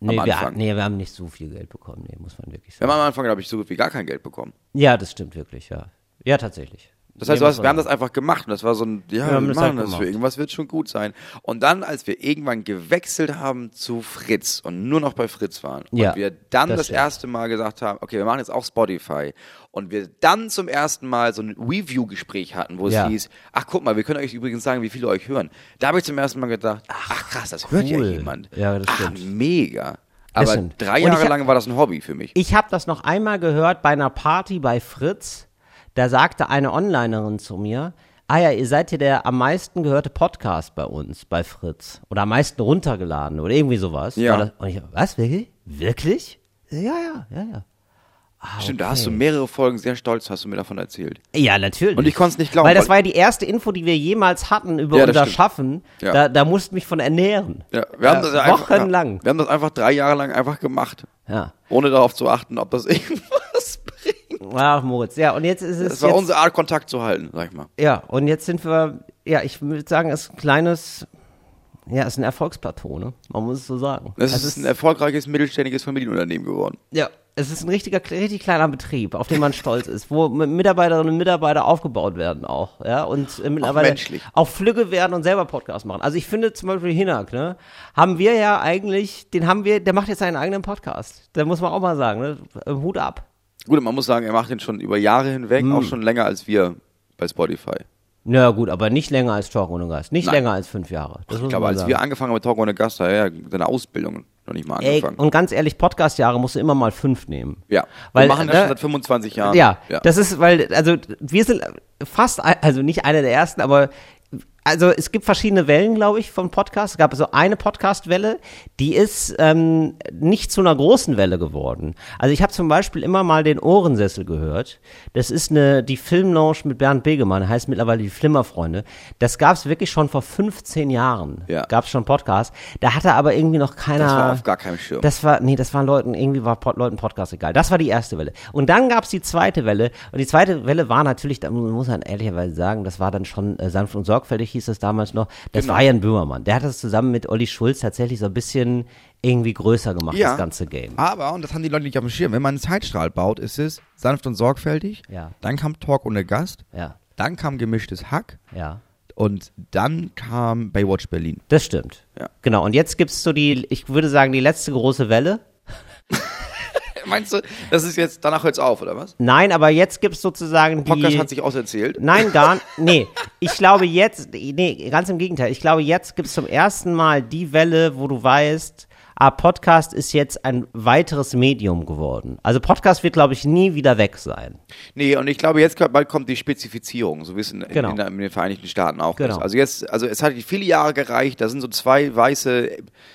Nee am wir, nee, wir haben nicht so viel Geld bekommen, nee, muss man wirklich Wir sagen. haben am Anfang, glaube ich, so gut wie gar kein Geld bekommen. Ja, das stimmt wirklich, ja. Ja, tatsächlich. Das heißt, hast, wir haben das einfach gemacht und das war so ein, ja, Wir wir, das machen halt das gemacht. für irgendwas wird schon gut sein. Und dann, als wir irgendwann gewechselt haben zu Fritz und nur noch bei Fritz waren Ja, und wir dann das das, erste Mal gesagt haben, okay, wir machen jetzt auch Spotify und wir dann zum ersten Mal so ein Review-Gespräch hatten, wo es Ja. hieß, ach guck mal, wir können euch übrigens sagen, wie viele euch hören. Da habe ich zum ersten Mal gedacht, ach krass, das hört ja cool. jemand. Ja, das ach, stimmt. mega. Aber drei Jahre hab- lang war das ein Hobby für mich. Ich habe das noch einmal gehört bei einer Party bei Fritz. Da sagte eine Onlinerin zu mir, ah ja, ihr seid ja der am meisten gehörte Podcast bei uns, bei Fritz. Oder am meisten runtergeladen oder irgendwie sowas. Ja. Das, und ich, was, wirklich? Wirklich? Ja, ja, ja, ja. Stimmt, da hast du mehrere Folgen sehr stolz, hast du mir davon erzählt. Ja, natürlich. Und ich konnte es nicht glauben, Weil das weil- war ja die erste Info, die wir jemals hatten über Ja, das unser stimmt. Schaffen. Ja. Da, da mussten mich von ernähren. Ja, wir haben das ja einfach, wochenlang. Wir haben das einfach drei Jahre lang einfach gemacht. Ja. Ohne darauf zu achten, ob das [laughs] irgendwas bringt. Ach, Moritz. Ja, und jetzt ist es. Das war jetzt, unsere Art, Kontakt zu halten, sag ich mal. Ja, und jetzt sind wir, ja, ich würde sagen, es ist ein kleines, ja, es ist ein Erfolgsplateau, ne? Man muss es so sagen. Es Es ist ein erfolgreiches mittelständiges Familienunternehmen geworden. ja, es ist ein richtiger, richtig kleiner Betrieb, auf den man stolz ist, wo mit Mitarbeiterinnen und Mitarbeiter aufgebaut werden auch, ja, und äh, mittlerweile menschlich. auch Flügge werden und selber Podcasts machen. Also ich finde zum Beispiel Hinak, ne, haben wir ja eigentlich, den haben wir, der macht jetzt seinen eigenen Podcast. Da muss man auch mal sagen, ne, Hut ab. Gut, man muss sagen, er macht den schon über Jahre hinweg, Hm. auch schon länger als wir bei Spotify. Na gut, aber nicht länger als Talk ohne Gast, nicht Nein. länger als fünf Jahre. Das Ich glaube, als sagen. wir angefangen haben mit Talk ohne Gast, da hat er seine Ausbildung noch nicht mal Ey, angefangen. und ganz ehrlich, Podcast-Jahre musst du immer mal fünf nehmen. ja, Weil, wir machen das ne, schon seit 25 Jahren. Ja, das ist, weil, also wir sind fast, also nicht einer der ersten, aber also es gibt verschiedene Wellen, glaube ich, von Podcasts. Es gab so eine Podcast-Welle, die ist ähm, nicht zu einer großen Welle geworden. Also ich habe zum Beispiel immer mal den Ohrensessel gehört. Das ist eine die Filmlounge mit Bernd Begemann, heißt mittlerweile die Flimmerfreunde. Das gab es wirklich schon vor 15 Jahren. Ja. Gab es schon Podcasts. Da hatte aber irgendwie noch keiner. Das war auf gar keinem Schirm. Das war, nee, das waren Leuten, irgendwie war Pod, Leuten Podcast egal. Das war die erste Welle. Und dann gab's die zweite Welle. Und die zweite Welle war natürlich, da muss man ehrlicherweise sagen, das war dann schon äh, sanft und sorgfältig, hieß es damals noch. Das Genau. war Jan Böhmermann. Der hat das zusammen mit Olli Schulz tatsächlich so ein bisschen irgendwie größer gemacht, Ja. das ganze Game. Aber, und das haben die Leute nicht auf dem Schirm, wenn man einen Zeitstrahl baut, ist es sanft und sorgfältig. Ja. Dann kam Talk ohne Gast. Ja, Dann kam gemischtes Hack. ja. Und dann kam Baywatch Berlin. Das stimmt. Ja. Genau. Und jetzt gibt's so die, ich würde sagen, die letzte große Welle. [laughs] Meinst du, das ist jetzt, danach hört's auf, oder was? Nein, aber jetzt gibt's sozusagen die. Podcast hat sich auserzählt. Nein, gar nicht. [laughs] Nee, ich glaube jetzt, nee, ganz im Gegenteil. Ich glaube, jetzt gibt es zum ersten Mal die Welle, wo du weißt, ah, Podcast ist jetzt ein weiteres Medium geworden. Also Podcast wird, glaube ich, nie wieder weg sein. Nee, und ich glaube, jetzt bald kommt die Spezifizierung, so wie es in, in, Genau. in, der- in den Vereinigten Staaten auch Genau. ist. Also jetzt, also es hat viele Jahre gereicht, da sind so zwei weiße,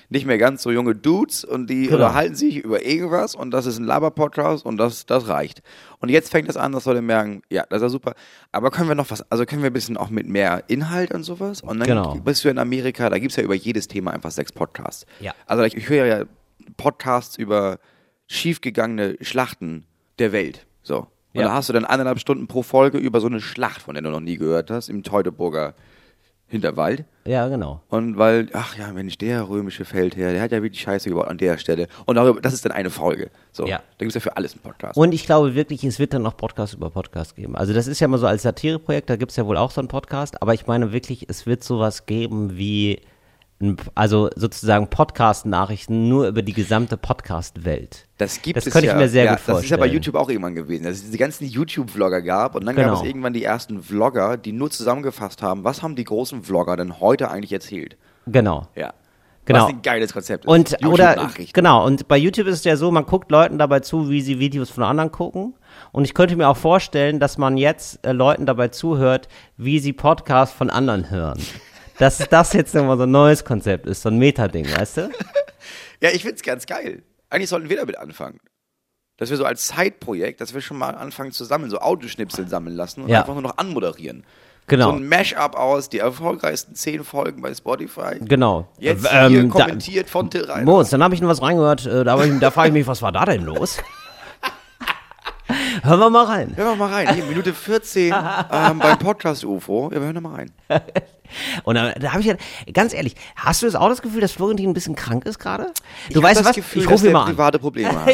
nicht mehr ganz so junge Dudes und die Genau. unterhalten sich über irgendwas und das ist ein Laber-Podcast und das, das reicht. Und jetzt fängt das an, dass Leute merken, ja, das ist ja super, aber können wir noch was, also können wir ein bisschen auch mit mehr Inhalt und sowas? Und dann Genau. bist du in Amerika, da gibt es ja über jedes Thema einfach sechs Podcasts. Ja. Also ich, ich höre ja Podcasts über schiefgegangene Schlachten der Welt. So. Und Ja. da hast du dann eineinhalb Stunden pro Folge über so eine Schlacht, von der du noch nie gehört hast, im Teutoburger Hinterwald. Ja, genau. Und weil, ach ja, Mensch, der römische Feldherr, der hat ja wirklich Scheiße gebaut an der Stelle. Und darüber, das ist dann eine Folge. So. Ja. Da gibt es ja für alles einen Podcast. Und ich glaube wirklich, es wird dann noch Podcast über Podcast geben. Also das ist ja mal so als Satireprojekt, da gibt es ja wohl auch so einen Podcast, aber ich meine wirklich, es wird sowas geben wie, also sozusagen Podcast-Nachrichten nur über die gesamte Podcast-Welt. Das gibt Das es könnte ja. ich mir sehr ja, gut vorstellen. Das ist ja bei YouTube auch irgendwann gewesen, dass es diese ganzen YouTube-Vlogger gab und dann gab Genau. es irgendwann die ersten Vlogger, die nur zusammengefasst haben, was haben die großen Vlogger denn heute eigentlich erzählt? Genau. Ja. Genau. Was ein geiles Konzept ist. Und oder genau, und bei YouTube ist es ja so, man guckt Leuten dabei zu, wie sie Videos von anderen gucken. Und ich könnte mir auch vorstellen, dass man jetzt äh, Leuten dabei zuhört, wie sie Podcasts von anderen hören. [laughs] Dass das jetzt nochmal so ein neues Konzept ist, so ein Meta-Ding, weißt du? [laughs] Ja, ich find's ganz geil. Eigentlich sollten wir damit anfangen. Dass wir so als Zeitprojekt, dass wir schon mal anfangen zu sammeln, so Audioschnipsel sammeln lassen und Ja. einfach nur noch anmoderieren. Genau. So ein Mash-up aus, die erfolgreichsten zehn Folgen bei Spotify. Genau. Jetzt Ähm, hier da- kommentiert von Till Reiners. Moritz, dann habe ich noch was reingehört, äh, da, da frage ich mich, was war da denn los? [laughs] Hören wir mal rein. Hören wir mal rein. Hier, Minute 14 [laughs] ähm, beim Podcast UFO. Ja, wir hören da mal rein. Und da, da habe ich ja, ganz ehrlich, hast du jetzt auch das Gefühl, dass Florentin ein bisschen krank ist gerade? Du Ich weißt das was? Gefühl, ich dass rufe mal an. private Probleme [laughs] hat.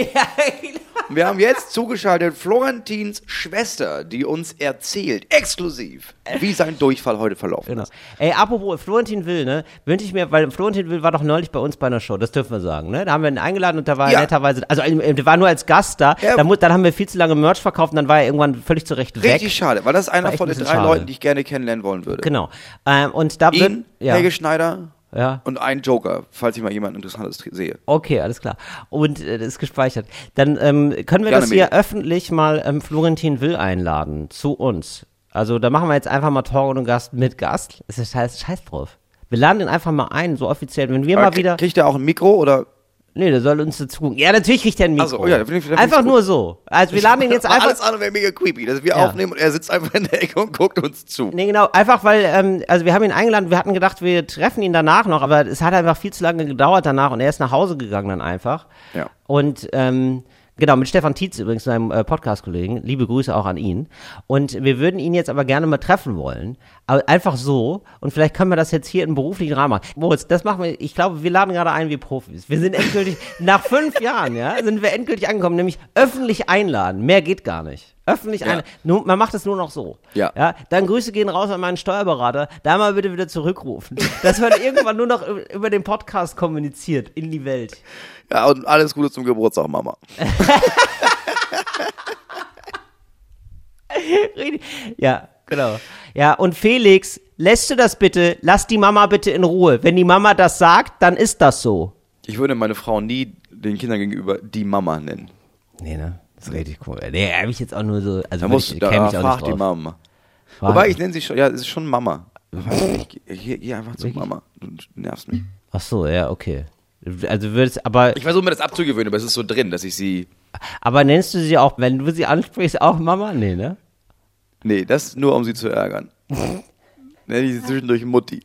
Wir haben jetzt zugeschaltet Florentins Schwester, die uns erzählt, exklusiv, wie sein Durchfall heute verlaufen Genau. ist. Ey, apropos Florentin Will, ne? Wünsche ich mir, weil Florentin Will war doch neulich bei uns bei einer Show, das dürfen wir sagen, ne? Da haben wir ihn eingeladen und da war er Ja. netterweise, also äh, der war nur als Gast da, Ja. dann, dann haben wir viel zu lange Merch verkauft und dann war er irgendwann völlig zurecht weg. Richtig schade, weil das ist einer von den drei schade. Leuten, die ich gerne kennenlernen wollen würde. Genau. Ähm, und da wird, Ihn, ja, Helge Schneider ja. und ein Joker, falls ich mal jemand Interessantes sehe. Okay, alles klar. Und äh, das ist gespeichert. Dann ähm, können wir Gerne, das hier öffentlich mal ähm, Florentin Will einladen zu uns. Also da machen wir jetzt einfach mal Talk und Gast mit Gast. Das ist scheiß, scheiß drauf. Wir laden den einfach mal ein, so offiziell. Wenn wir Aber mal wieder. Kriegt er auch ein Mikro oder? Nee, der soll uns dazu gucken. Ja, natürlich kriegt er ein Mikro. Ach so, ja, find ich- find einfach nur so. Also wir laden den jetzt [laughs] einfach. Alles andere wäre mega creepy, dass wir Ja. aufnehmen und er sitzt einfach in der Ecke und guckt uns zu. Nee, genau, einfach weil, ähm, also wir haben ihn eingeladen, wir hatten gedacht, wir treffen ihn danach noch, aber es hat einfach viel zu lange gedauert danach und er ist nach Hause gegangen dann einfach. Ja. Und ähm, genau, mit Stefan Tietz übrigens, seinem äh, Podcast-Kollegen, liebe Grüße auch an ihn. Und wir würden ihn jetzt aber gerne mal treffen wollen, aber einfach so und vielleicht können wir das jetzt hier in beruflichen Rahmen machen. Moritz, das machen wir, ich glaube, wir laden gerade ein wie Profis. Wir sind endgültig, [laughs] nach fünf Jahren, ja, sind wir endgültig angekommen, nämlich öffentlich einladen. Mehr geht gar nicht. Öffentlich einladen. Nur, man macht es nur noch so. Ja. Ja, dann Grüße gehen raus an meinen Steuerberater. Da mal bitte wieder zurückrufen. Dass man [laughs] irgendwann nur noch über- den Podcast kommuniziert in die Welt. Ja, und alles Gute zum Geburtstag, Mama. Ja, genau. Ja, und Felix, lässt du das bitte? Lass die Mama bitte in Ruhe. Wenn die Mama das sagt, dann ist das so. Ich würde meine Frau nie den Kindern gegenüber die Mama nennen. Nee, ne? Das ist richtig cool. Nee, hab ich jetzt auch nur so. Also Da musst ich, da auch frag die. Mama. Frag- Wobei, ich nenne sie schon, ja, es ist schon Mama. Ich geh, geh einfach zu Mama. Du nervst mich. Ach so, ja, okay. Also würdest, aber, Ich versuche mir das abzugewöhnen, aber es ist so drin, dass ich sie. aber nennst du sie auch, wenn du sie ansprichst, auch Mama? Nee, ne? Nee, das nur, um sie zu ärgern. [laughs] Nenne ich sie zwischendurch Mutti.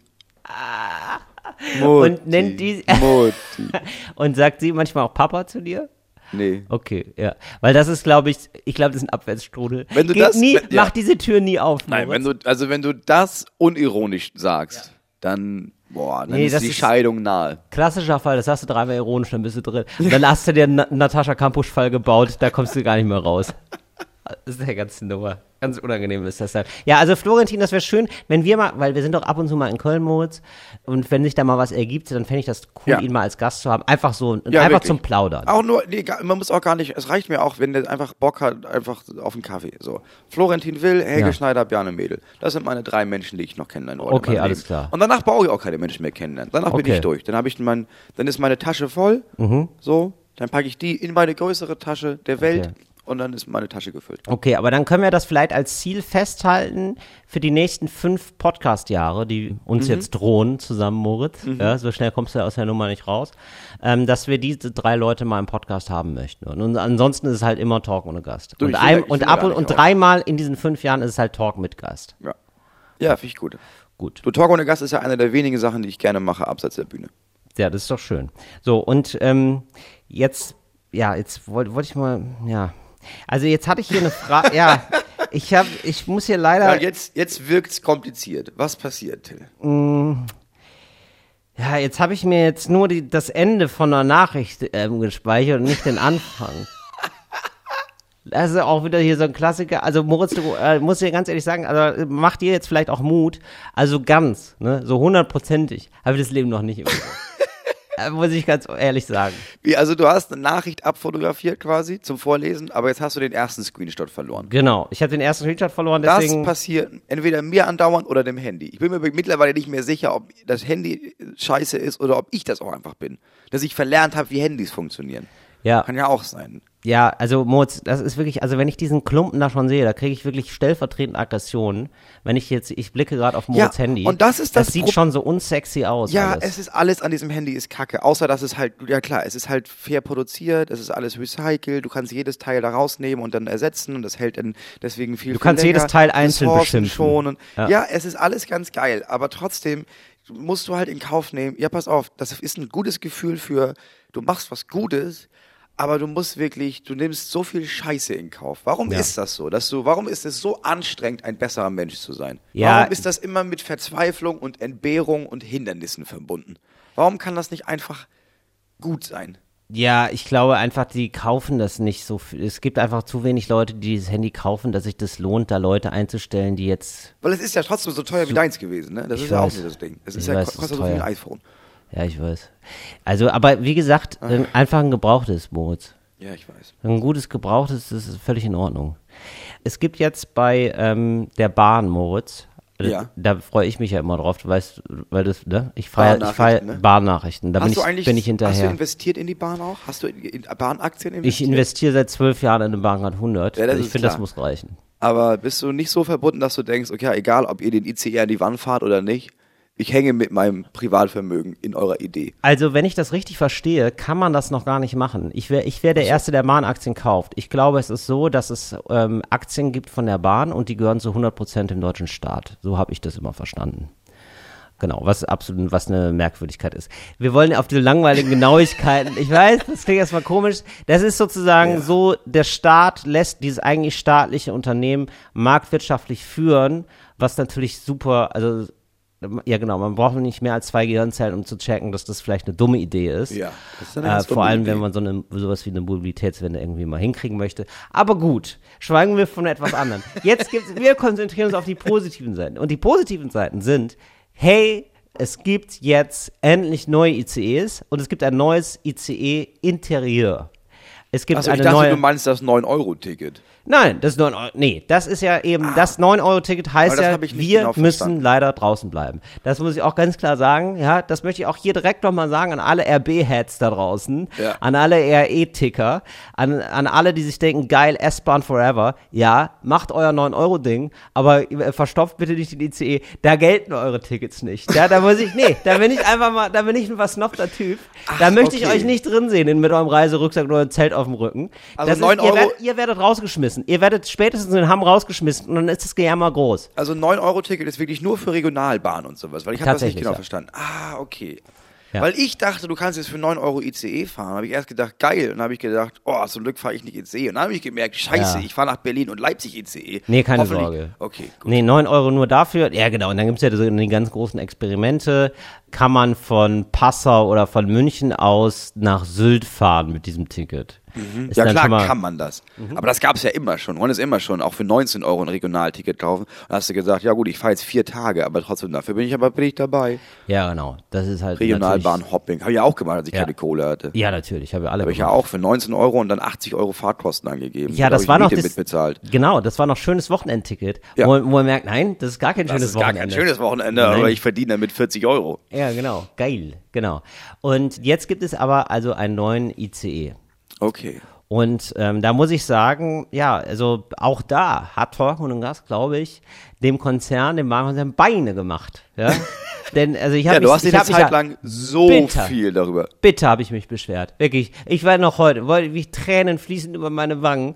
Mutti. Und nennt die- Mutti. [laughs] Und sagt sie manchmal auch Papa zu dir? Nee. Okay, ja. Weil das ist, glaube ich, ich glaube, das ist ein Abwärtsstrudel. Wenn du Geht das- nie, wenn- ja. mach diese Tür nie auf. Nein, wenn du, also wenn du das unironisch sagst, dann, boah, dann Nee, ist die ist- Scheidung nahe. Klassischer Fall, das hast du dreimal ironisch, dann bist du drin. Und dann hast du dir einen Na- Natascha Kampusch-Fall gebaut, da kommst du gar nicht mehr raus. [laughs] Das ist ja ganz Nummer. Ganz unangenehm ist das dann. Ja, also Florentin, das wäre schön, wenn wir mal, weil wir sind doch ab und zu mal in Köln, Moritz, und wenn sich da mal was ergibt, dann fände ich das cool, Ja. ihn mal als Gast zu haben. Einfach so, Ja, einfach wirklich. zum Plaudern. Auch nur, nee, man muss auch gar nicht, es reicht mir auch, wenn der einfach Bock hat, einfach auf einen Kaffee. So. Florentin Will, Helge Ja. Schneider, Bjarne Mädel. Das sind meine drei Menschen, die ich noch kennenlernen wollte. Okay, alles Leben. klar. Und danach brauche ich auch keine Menschen mehr kennenlernen. Danach bin Okay. ich durch. Dann habe ich mein, dann ist meine Tasche voll. So, dann packe ich die in meine größere Tasche der Welt Okay. Und dann ist meine Tasche gefüllt. Okay, aber dann können wir das vielleicht als Ziel festhalten für die nächsten fünf Podcast-Jahre, die uns Mhm. jetzt drohen zusammen, Moritz. Ja, so schnell kommst du aus der Nummer nicht raus. Ähm, dass wir diese drei Leute mal im Podcast haben möchten. Und, und ansonsten ist es halt immer Talk ohne Gast. Du, und will ein, und ab und, und dreimal in diesen fünf Jahren ist es halt Talk mit Gast. Ja, ja finde ich gut. Gut. Du, Talk ohne Gast ist ja eine der wenigen Sachen, die ich gerne mache, abseits der Bühne. Ja, das ist doch schön. So, und ähm, jetzt, ja, jetzt wollte wollt ich mal, ja. Also jetzt hatte ich hier eine Frage, ja, ich habe, ich muss hier leider. Ja, jetzt, jetzt wirkt's kompliziert. Was passiert, Till? Ja, jetzt habe ich mir jetzt nur die, das Ende von einer Nachricht ähm, gespeichert und nicht den Anfang. Das ist auch wieder hier so ein Klassiker. Also Moritz, du äh, musst dir ganz ehrlich sagen, also mach dir jetzt vielleicht auch Mut. Also ganz, ne, so hundertprozentig habe ich das Leben noch nicht im Muss ich ganz ehrlich sagen. Wie, also du hast eine Nachricht abfotografiert quasi zum Vorlesen, aber jetzt hast du den ersten Screenshot verloren. Genau. Ich habe den ersten Screenshot verloren, Das deswegen. passiert entweder mir andauernd oder dem Handy. Ich bin mir mittlerweile nicht mehr sicher, ob das Handy scheiße ist oder ob ich das auch einfach bin. Dass ich verlernt habe, wie Handys funktionieren. ja. Kann ja auch sein. Ja, also Moritz, das ist wirklich, also wenn ich diesen Klumpen da schon sehe, da kriege ich wirklich stellvertretend Aggressionen. Wenn ich jetzt, ich blicke gerade auf Moritz Ja, Handy. und das ist das Das sieht Pro- schon so unsexy aus. Ja, alles. es ist alles an diesem Handy ist kacke. Außer, dass es halt, ja klar, es ist halt fair produziert, es ist alles recycelt, du kannst jedes Teil da rausnehmen und dann ersetzen und das hält dann deswegen viel Du viel kannst länger. jedes Teil einzeln Ressourcen beschimpfen. schonen. Ja. Ja. es ist alles ganz geil, aber trotzdem musst du halt in Kauf nehmen, ja pass auf, das ist ein gutes Gefühl für, du machst was Gutes, aber du musst wirklich, du nimmst so viel Scheiße in Kauf. Warum Ja. ist das so? Dass du, warum ist es so anstrengend, ein besserer Mensch zu sein? Ja. Warum ist das immer mit Verzweiflung und Entbehrung und Hindernissen verbunden? Warum kann das nicht einfach gut sein? Ja, ich glaube einfach, die kaufen das nicht so viel. Es gibt einfach zu wenig Leute, die dieses Handy kaufen, dass sich das lohnt, da Leute einzustellen, die jetzt, Weil es ist ja trotzdem so teuer wie deins gewesen, ne? Das ist ja auch weiß. nicht das Ding. Es ist ja, weiß, kostet so viel ein iPhone. Ja, ich weiß. Also, aber wie gesagt, Ah. ein- einfach ein gebrauchtes, Moritz. Ja, ich weiß. Ein gutes gebrauchtes, das ist völlig in Ordnung. Es gibt jetzt bei ähm, der Bahn, Moritz, äh, Ja. da freue ich mich ja immer drauf, du weißt, weil das, ne? Ich feiere ich feier Bahnnachrichten, ne? Bahnnachrichten, da bin hast ich, du eigentlich, bin ich hast du hinterher. investiert in die Bahn auch? Hast du in, in Bahnaktien Ich investiert? investiere seit zwölf Jahren in eine Bahncard 100. Ja, also ich finde, das muss reichen. Aber bist du nicht so verbunden, dass du denkst, okay, egal, ob ihr den ICE an die Wand fahrt oder nicht, ich hänge mit meinem Privatvermögen in eurer Idee. Also, wenn ich das richtig verstehe, kann man das noch gar nicht machen. Ich wäre ich wär der Erste, der Bahnaktien kauft. Ich glaube, es ist so, dass es ähm, Aktien gibt von der Bahn und die gehören zu 100 Prozent dem deutschen Staat. So habe ich das immer verstanden. Genau, was absolut, was eine Merkwürdigkeit ist. Wir wollen auf die langweiligen Genauigkeiten. Ich weiß, das klingt erstmal komisch. Das ist sozusagen so, der Staat lässt dieses eigentlich staatliche Unternehmen marktwirtschaftlich führen, was natürlich super, also ja genau, man braucht nicht mehr als zwei Gehirnzellen, um zu checken, dass das vielleicht eine dumme Idee ist. Ja, das ist eine Äh, vor allem, Idee. wenn man so eine sowas wie eine Mobilitätswende irgendwie mal hinkriegen möchte. Aber gut, schweigen wir von etwas anderem. Jetzt gibt's, wir konzentrieren uns auf die positiven Seiten. Und die positiven Seiten sind, hey, es gibt jetzt endlich neue ICEs und es gibt ein neues ICE-Interieur. Es gibt Achso, ich eine dachte, neue. du meinst das 9-Euro-Ticket. Nein, das ist 9 Euro. Nee, das ist ja eben, das 9-Euro-Ticket heißt Ah. Ja, ich wir genau müssen verstanden. leider draußen bleiben. Das muss ich auch ganz klar sagen. Ja, das möchte ich auch hier direkt nochmal sagen an alle RB-Heads da draußen, Ja. an alle RE-Ticker, an, an alle, die sich denken, geil, S-Bahn forever. Ja, macht euer 9-Euro-Ding, aber äh, verstopft bitte nicht den ICE. Da gelten eure Tickets nicht. Ja, da muss ich, nee, da bin ich einfach mal, da bin ich ein versnobter Typ. da möchte ich okay. euch nicht drin sehen mit eurem Reiserucksack und eurem Zelt auf dem Rücken. Also das 9 ist, ihr, Euro- werdet, ihr werdet rausgeschmissen. Ihr werdet spätestens in Hamm rausgeschmissen und dann ist das Gejammer groß. Also 9-Euro-Ticket ist wirklich nur für Regionalbahn und sowas, weil ich habe das nicht genau ja. verstanden. Ah, okay. Ja. Weil ich dachte, du kannst jetzt für 9 Euro ICE fahren. habe ich erst gedacht, geil. Und dann habe ich gedacht, oh, zum Glück fahre ich nicht ICE. Und dann habe ich gemerkt, scheiße, Ja. ich fahre nach Berlin und Leipzig ICE. Nee, keine Sorge. Okay, gut. Nee, 9 Euro nur dafür. Ja, genau. Und dann gibt's ja so die ganz großen Experimente. Kann man von Passau oder von München aus nach Sylt fahren mit diesem Ticket. Ist Ja klar mal- Mhm. kann man das. Aber das gab es ja immer schon. Man es immer schon auch für 19 Euro ein Regionalticket kaufen. Und hast du gesagt, ja gut, ich fahre jetzt vier Tage, aber trotzdem dafür bin ich aber bin ich dabei. Ja, genau. Das ist halt Regionalbahn-Hopping. Habe ich ja auch gemacht, als ich Ja. keine Kohle hatte. Ja, natürlich. Habe ich alle Habe ich ja auch für 19 Euro und dann 80 Euro Fahrtkosten angegeben. Ja, Da das war noch das, mitbezahlt. Genau, das war noch schönes Wochenendticket, Ja. wo, wo man merkt, nein, das ist gar kein Das schönes ist gar Wochenende. kein schönes Wochenende, Nein. aber ich verdiene damit 40 Euro. Ja, genau. Geil, genau. Und jetzt gibt es aber also einen neuen ICE. Okay. Und ähm, da muss ich sagen, ja, also auch da hat Torkund und Gas, glaube ich, dem Konzern, dem Bahnkonzern Beine gemacht. Ja? [laughs] Denn also ich habe Ja, du hast dich ich eine mich Zeit lang so Bitter. viel darüber. Bitte habe ich mich beschwert. Wirklich. Ich war noch heute, wollte wie Tränen fließen über meine Wangen.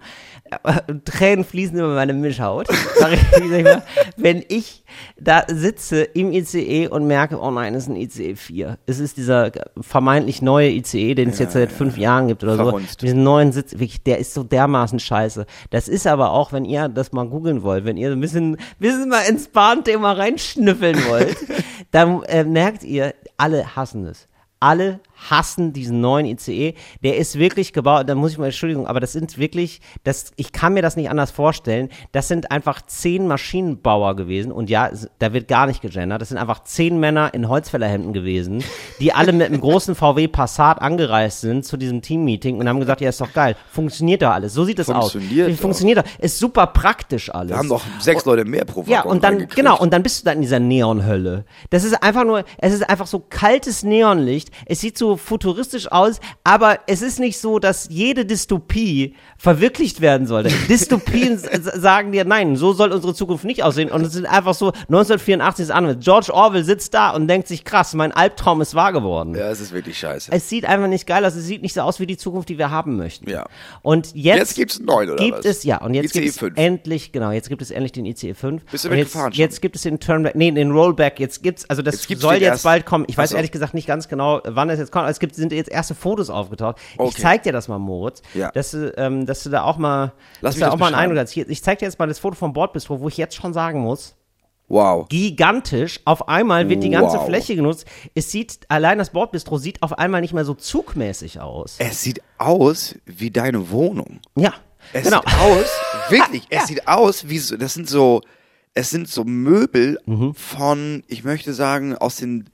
[laughs] Tränen fließen über meine Mischhaut. Sag ich, wie sag ich mal, Wenn ich da sitze im ICE und merke, oh nein, es ist ein ICE 4. Es ist dieser vermeintlich neue ICE, den es jetzt seit fünf Jahren gibt oder Verhunzt. so. Diesen neuen Sitz, wirklich, der ist so dermaßen scheiße. Das ist aber auch, wenn ihr das mal googeln wollt, wenn ihr so ein bisschen, bisschen mal ins Bahnthema reinschnüffeln wollt, [laughs] dann äh, merkt ihr, alle hassen es. Alle hassen diesen neuen ICE. Der ist wirklich gebaut, da muss ich mal, Entschuldigung, aber das sind wirklich, das, ich kann mir das nicht anders vorstellen. Das sind einfach zehn Maschinenbauer gewesen und ja, da wird gar nicht gegendert. Das sind einfach zehn Männer in Holzfällerhemden gewesen, die alle mit einem großen VW Passat angereist sind zu diesem Teammeeting und haben gesagt, ja, ist doch geil. Funktioniert doch alles. So sieht es aus. Funktioniert. Funktioniert doch. Ist super praktisch alles. Wir haben noch sechs Leute mehr pro Ja, Waggon und dann, genau, und dann bist du da in dieser Neonhölle. Das ist einfach nur, es ist einfach so kaltes Neonlicht. Es sieht so so futuristisch aus, aber es ist nicht so, dass jede Dystopie verwirklicht werden sollte. [laughs] Dystopien sagen dir, nein, so soll unsere Zukunft nicht aussehen. Und es sind einfach so, 1984 ist anders. George Orwell sitzt da und denkt sich, krass, mein Albtraum ist wahr geworden. Ja, es ist wirklich scheiße. Es sieht einfach nicht geil aus, es sieht nicht so aus wie die Zukunft, die wir haben möchten. Ja. Und jetzt, Jetzt gibt's einen neuen, oder gibt was? es, ja, und jetzt ICE gibt es 5. endlich, genau, jetzt gibt es endlich den ICE 5. Bist du und jetzt, mitgefahren schon? jetzt gibt es den Turnback, nee, den Rollback, jetzt gibt's, also das Jetzt soll jetzt bald kommen. Ich weiß so. ehrlich gesagt nicht ganz genau, wann es jetzt kommt, aber es gibt, sind jetzt erste Fotos aufgetaucht. Ich Okay. zeig dir das mal, Moritz, Ja. dass, du, ähm, dass du da auch mal, Lass dass mich da auch mal einen. Eindruck hast. Ich zeig dir jetzt mal das Foto vom Bordbistro, wo ich jetzt schon sagen muss, Wow. gigantisch. Auf einmal wird die ganze Wow. Fläche genutzt. Es sieht, allein das Bordbistro sieht auf einmal nicht mehr so zugmäßig aus. Es sieht aus wie deine Wohnung. Ja, Es genau. sieht aus, wirklich, [laughs] es sieht aus wie so, das sind so, es sind so Möbel Mhm. von, ich möchte sagen, aus den,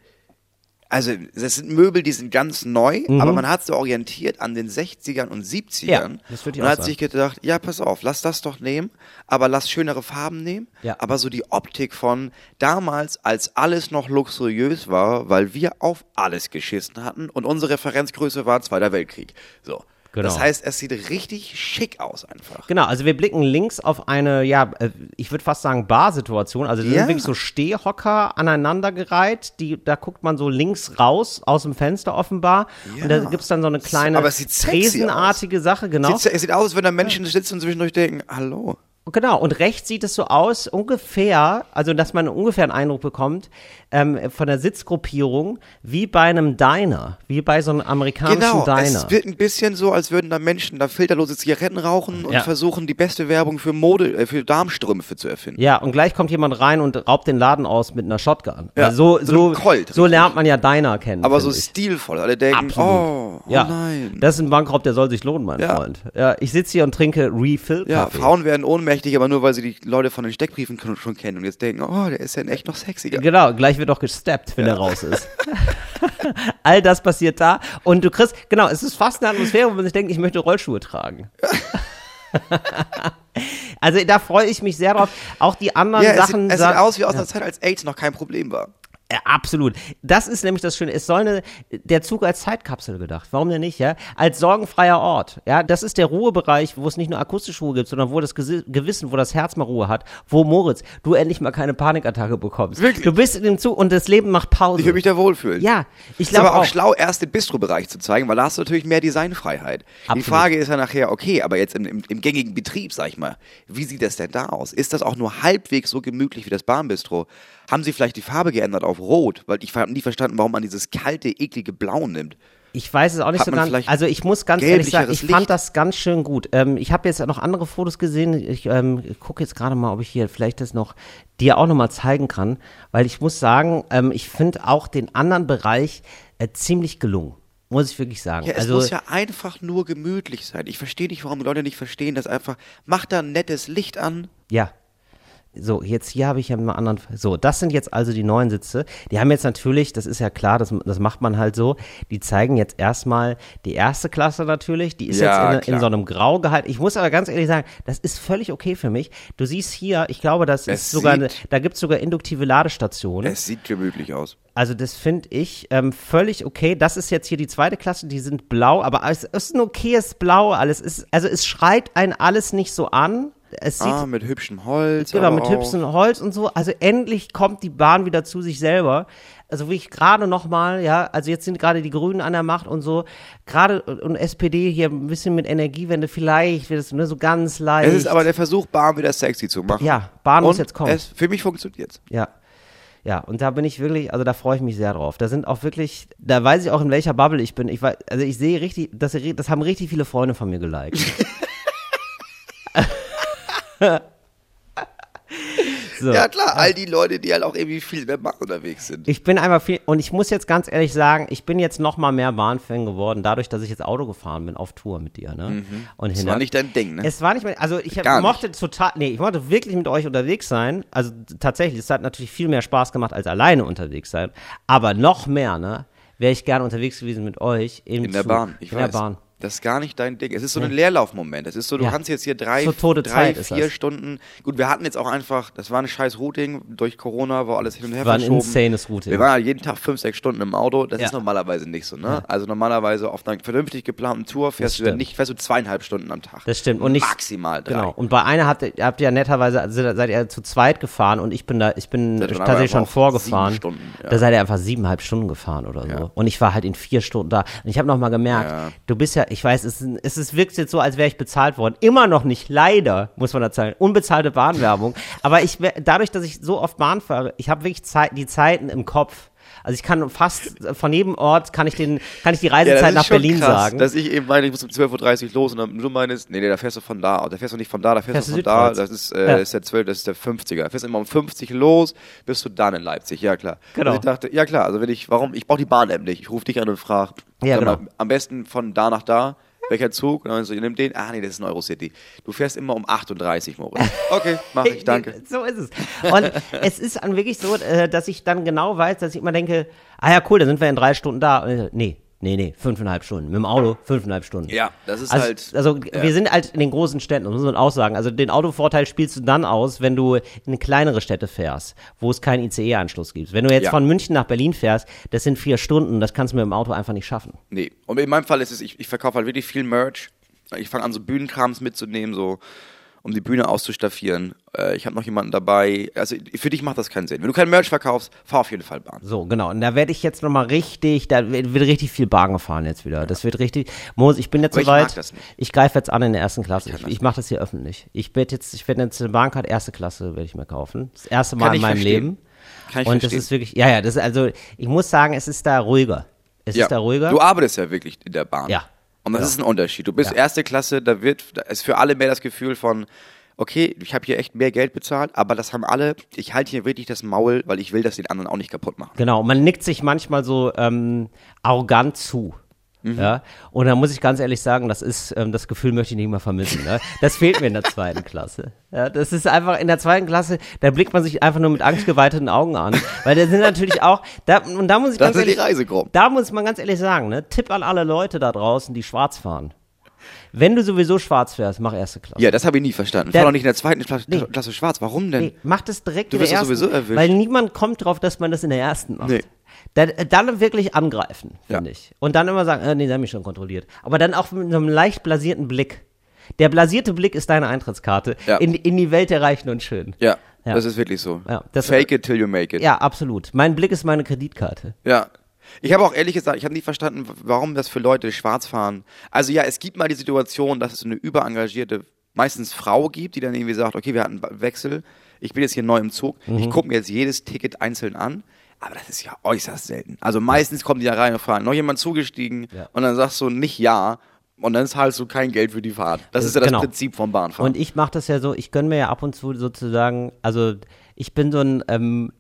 also das sind Möbel, die sind ganz neu, aber man hat so orientiert an den 60ern und 70ern Mhm. Ja, das würd ich und hat sagen. sich gedacht, ja, pass auf, lass das doch nehmen, aber lass schönere Farben nehmen, Ja. aber so die Optik von damals, als alles noch luxuriös war, weil wir auf alles geschissen hatten und unsere Referenzgröße war Zweiter Weltkrieg. So. Genau. Das heißt, es sieht richtig schick aus einfach. Genau, also wir blicken links auf eine, ja, äh, ich würde fast sagen Barsituation. Also das Ja. sind wirklich so Stehhocker aneinandergereiht. Die, da guckt man so links raus aus dem Fenster offenbar. Und da Ja. gibt's dann so eine kleine es Tresenartige Sache, genau. Sieht, es sieht aus, als wenn da Menschen sitzen und zwischendurch denken, hallo. Genau, und rechts sieht es so aus, ungefähr, also dass man ungefähr einen Eindruck bekommt, ähm, von der Sitzgruppierung, wie bei einem Diner, wie bei so einem amerikanischen Genau, Diner. es wird ein bisschen so, als würden da Menschen da filterlose Zigaretten rauchen und Ja. versuchen, die beste Werbung für Mode, äh, für Darmstrümpfe zu erfinden. Ja, und gleich kommt jemand rein und raubt den Laden aus mit einer Shotgun. Ja, also so, so so, Colt, so lernt man ja Diner kennen. Aber so ich. stilvoll. Alle denken, Absolut. oh, oh ja, nein. das ist ein Bankraub, der soll sich lohnen, mein Ja. Freund. Ja, ich sitze hier und trinke Refill ja, Kaffee. Frauen werden ohnmächtig, aber nur weil sie die Leute von den Steckbriefen schon kennen und jetzt denken, oh, der ist ja echt noch sexiger. Genau, gleich wird auch gesteppt, wenn er raus ist. [laughs] All das passiert da und du kriegst, genau, es ist fast eine Atmosphäre, wo man sich denkt, ich möchte Rollschuhe tragen. [laughs] also da freue ich mich sehr drauf. Auch die anderen Ja, es, Sachen. sieht, es sieht aus wie aus einer Zeit, als AIDS noch kein Problem war. Ja, absolut. Das ist nämlich das Schöne. Es soll eine, der Zug als Zeitkapsel gedacht. Warum denn nicht, ja? Als sorgenfreier Ort. Ja, das ist der Ruhebereich, wo es nicht nur akustische Ruhe gibt, sondern wo das Gewissen, wo das Herz mal Ruhe hat, wo Moritz, du endlich mal keine Panikattacke bekommst. Wirklich? Du bist in dem Zug und das Leben macht Pause. Ich würde mich da wohlfühlen. ja, ich ist glaube aber auch, auch. schlau, erst den Bistro-Bereich zu zeigen, weil da hast du natürlich mehr Designfreiheit. Die Absolut. Frage ist ja nachher, okay, aber jetzt im, im, im gängigen Betrieb, sag ich mal, wie sieht das denn da aus? Ist das auch nur halbwegs so gemütlich wie das Bahnbistro? Haben sie vielleicht die Farbe geändert auf Rot? Weil ich habe nie verstanden, warum man dieses kalte, eklige Blau nimmt. Ich weiß es auch nicht Hat so ganz. Also ich muss ganz ehrlich sagen, ich gelblicheres fand Licht? das ganz schön gut. Ähm, ich habe jetzt noch andere Fotos gesehen. Ich ähm, gucke jetzt gerade mal, ob ich hier vielleicht das noch dir auch noch mal zeigen kann, weil ich muss sagen, ähm, ich finde auch den anderen Bereich äh, ziemlich gelungen. Muss ich wirklich sagen. Ja, es also muss ja einfach nur gemütlich sein. Ich verstehe nicht, warum Leute nicht verstehen, dass einfach, mach da ein nettes Licht an. Ja. So, jetzt hier habe ich ja mal anderen. So, das sind jetzt also die neuen Sitze. Die haben jetzt natürlich, das ist ja klar, das, das macht man halt so. Die zeigen jetzt erstmal die erste Klasse natürlich. Die ist Ja, jetzt in, in so einem Grau gehalten. Ich muss aber ganz ehrlich sagen, das ist völlig okay für mich. Du siehst hier, ich glaube, das Es ist sogar, eine, da gibt es sogar induktive Ladestationen. Es sieht gemütlich aus. Also das finde ich ähm, völlig okay. Das ist jetzt hier die zweite Klasse, die sind blau, aber es ist ein okayes Blau. Alles ist, also es schreit einen alles nicht so an. Es sieht Ah, mit hübschem Holz. Genau, mit hübschen Holz und so. Also endlich kommt die Bahn wieder zu sich selber. Also wie ich gerade noch mal, ja, also jetzt sind gerade die Grünen an der Macht und so. Gerade und SPD hier ein bisschen mit Energiewende, vielleicht wird es ne, so ganz leicht. Es ist aber der Versuch, Bahn wieder sexy zu machen. Ja, Bahn muss Und jetzt kommen. Es, für mich funktioniert Ja. Ja, und da bin ich wirklich, also da freue ich mich sehr drauf. Da sind auch wirklich, da weiß ich auch, in welcher Bubble ich bin. Ich weiß, also ich sehe richtig, das, das haben richtig viele Freunde von mir geliked. [laughs] [laughs] so. Ja klar, all die Leute, die halt auch irgendwie viel mehr machen unterwegs sind. Ich bin einfach viel, und ich muss jetzt ganz ehrlich sagen, ich bin jetzt noch mal mehr Bahnfan geworden, dadurch, dass ich jetzt Auto gefahren bin auf Tour mit dir, ne? Und Das war nicht dein Ding, ne? Es war nicht mehr, also ich hab, mochte total, nee, ich wollte wirklich mit euch unterwegs sein. Also tatsächlich, es hat natürlich viel mehr Spaß gemacht als alleine unterwegs sein. Aber noch mehr, ne? Wäre ich gerne unterwegs gewesen mit euch im In der Zug. Bahn, ich In der weiß. Bahn. Das ist gar nicht dein Ding. Es ist so ein Leerlaufmoment. Es ist so, du Ja. kannst jetzt hier drei, So drei vier. Stunden. Gut, wir hatten jetzt auch einfach, das war ein scheiß Routing. Durch Corona war alles hin und her War ein verschoben. insanes Routing. Wir waren halt jeden Tag fünf, sechs Stunden im Auto. Das Ja. ist normalerweise nicht so, ne? Also normalerweise auf einer vernünftig geplanten Tour fährst du ja stimmt. nicht, fährst du zweieinhalb Stunden am Tag. Das stimmt. Und nicht, Maximal drei. Genau. Und bei einer habt ihr, habt ihr ja netterweise, also seid ihr zu zweit gefahren und ich bin da, ich bin dann tatsächlich schon vorgefahren. Stunden, ja. Da seid ihr einfach siebeneinhalb Stunden gefahren oder so. Ja. Und ich war halt in vier Stunden da. Und ich habe noch mal gemerkt, Ja. du bist ja, ich weiß, es, es ist, wirkt jetzt so, als wäre ich bezahlt worden. Immer noch nicht, leider, muss man da sagen. Unbezahlte Bahnwerbung. Aber ich, dadurch, dass ich so oft Bahn fahre, ich habe wirklich Zeit, die Zeiten im Kopf. Also ich kann fast von jedem Ort kann ich den, kann ich die Reisezeit nach schon Berlin krass, sagen. Dass ich eben meine, ich muss um 12.30 Uhr los und dann du meinst, nee, nee, da fährst du von da, da fährst du nicht von da, da fährst, Fährst du von da, das ist, äh, Ja. ist der 12, das ist der 50er. Da fährst du immer um 50 los, bist du dann in Leipzig, ja klar. Genau. Also ich dachte, ja klar, also wenn ich, warum, ich brauche die Bahn-App nicht, ich rufe dich an und frage, Ja, genau. am besten von da nach da, welcher Zug? Und dann so, ihr nehmt den, ah nee, das ist ein Eurocity. Du fährst immer um 38, Moritz. Okay, mach ich, danke. [laughs] So ist es. Und es ist dann wirklich so, äh, dass ich dann genau weiß, dass ich immer denke, ah ja, cool, dann sind wir in drei Stunden da. Nee, nee, nee, fünfeinhalb Stunden. Mit dem Auto fünfeinhalb Stunden. Ja, das ist also, halt- Also ja. wir sind halt in den großen Städten, das muss man auch sagen. Also den Autovorteil spielst du dann aus, wenn du in kleinere Städte fährst, wo es keinen ICE-Anschluss gibt. Wenn du jetzt Ja. von München nach Berlin fährst, das sind vier Stunden, das kannst du mit dem Auto einfach nicht schaffen. Nee. Und in meinem Fall ist es, ich, ich verkaufe halt wirklich viel Merch. Ich fange an, so Bühnenkrams mitzunehmen, so um die Bühne auszustaffieren. Äh, ich habe noch jemanden dabei. Also für dich macht das keinen Sinn. Wenn du kein Merch verkaufst, fahr auf jeden Fall Bahn. So, genau. Und da werde ich jetzt nochmal richtig, da wird richtig viel Bahn gefahren jetzt wieder. Das wird richtig. Moos, ich bin jetzt ich soweit. das nicht. Ich greife jetzt an in der ersten Klasse. Ich, das ich mache das hier öffentlich. Ich werde jetzt, ich werde jetzt eine Bahncard erste Klasse werde ich mir kaufen. Das erste Mal Kann in ich meinem verstehen. Leben. Kann ich Und das verstehen. ist wirklich, ja, ja, das ist also, ich muss sagen, es ist da ruhiger. Es ja. ist da ruhiger. Du arbeitest ja wirklich in der Bahn. Ja. Und das Ja. ist ein Unterschied. Du bist Ja. erste Klasse, da wird, da ist für alle mehr das Gefühl von, okay, ich habe hier echt mehr Geld bezahlt, aber das haben alle, ich halte hier wirklich das Maul, weil ich will das den anderen auch nicht kaputt machen. Genau, man nickt sich manchmal so ähm, arrogant zu. Mhm. Ja, und da muss ich ganz ehrlich sagen, das ist, ähm, das Gefühl möchte ich nicht mehr vermissen. Ne? Das fehlt mir in der zweiten Klasse. Ja, das ist einfach in der zweiten Klasse, da blickt man sich einfach nur mit angstgeweiteten Augen an. Weil da sind natürlich auch, da, und da muss ich Das ganz ehrlich, Reisegruppen. da muss man ganz ehrlich sagen, ne? Tipp an alle Leute da draußen, die schwarz fahren. Wenn du sowieso schwarz fährst, mach erste Klasse. Ja, das habe ich nie verstanden. Der- Fahr doch nicht in der zweiten Klasse, Nee. Klasse schwarz. Warum denn? Nee, mach das direkt Du in der wirst doch ersten, sowieso erwischt. weil niemand kommt drauf, dass man das in der ersten macht. Nee. Dann, äh, dann wirklich angreifen, finde Ja. ich. Und dann immer sagen, äh, nee, sie haben mich schon kontrolliert. Aber dann auch mit einem leicht blasierten Blick. Der blasierte Blick ist deine Eintrittskarte Ja. in, in die Welt der Reichen und Schönen. Ja, Ja. das ist wirklich so. Ja, das- Fake it till you make it. Ja, absolut. Mein Blick ist meine Kreditkarte. Ja. Ich habe auch ehrlich gesagt, ich habe nicht verstanden, warum das für Leute schwarz fahren. Also ja, es gibt mal die Situation, dass es eine überengagierte, meistens Frau gibt, die dann irgendwie sagt, okay, wir hatten einen Wechsel, ich bin jetzt hier neu im Zug, Mhm. ich gucke mir jetzt jedes Ticket einzeln an. Aber das ist ja äußerst selten. Also meistens kommen die da rein und fragen, noch jemand zugestiegen? Ja. Und dann sagst du nicht ja. Und dann zahlst du kein Geld für die Fahrt. Das ist ja das Genau. Prinzip vom Bahnfahren. Und ich mache das ja so, ich gönne mir ja ab und zu sozusagen, also ich bin so ein, ähm,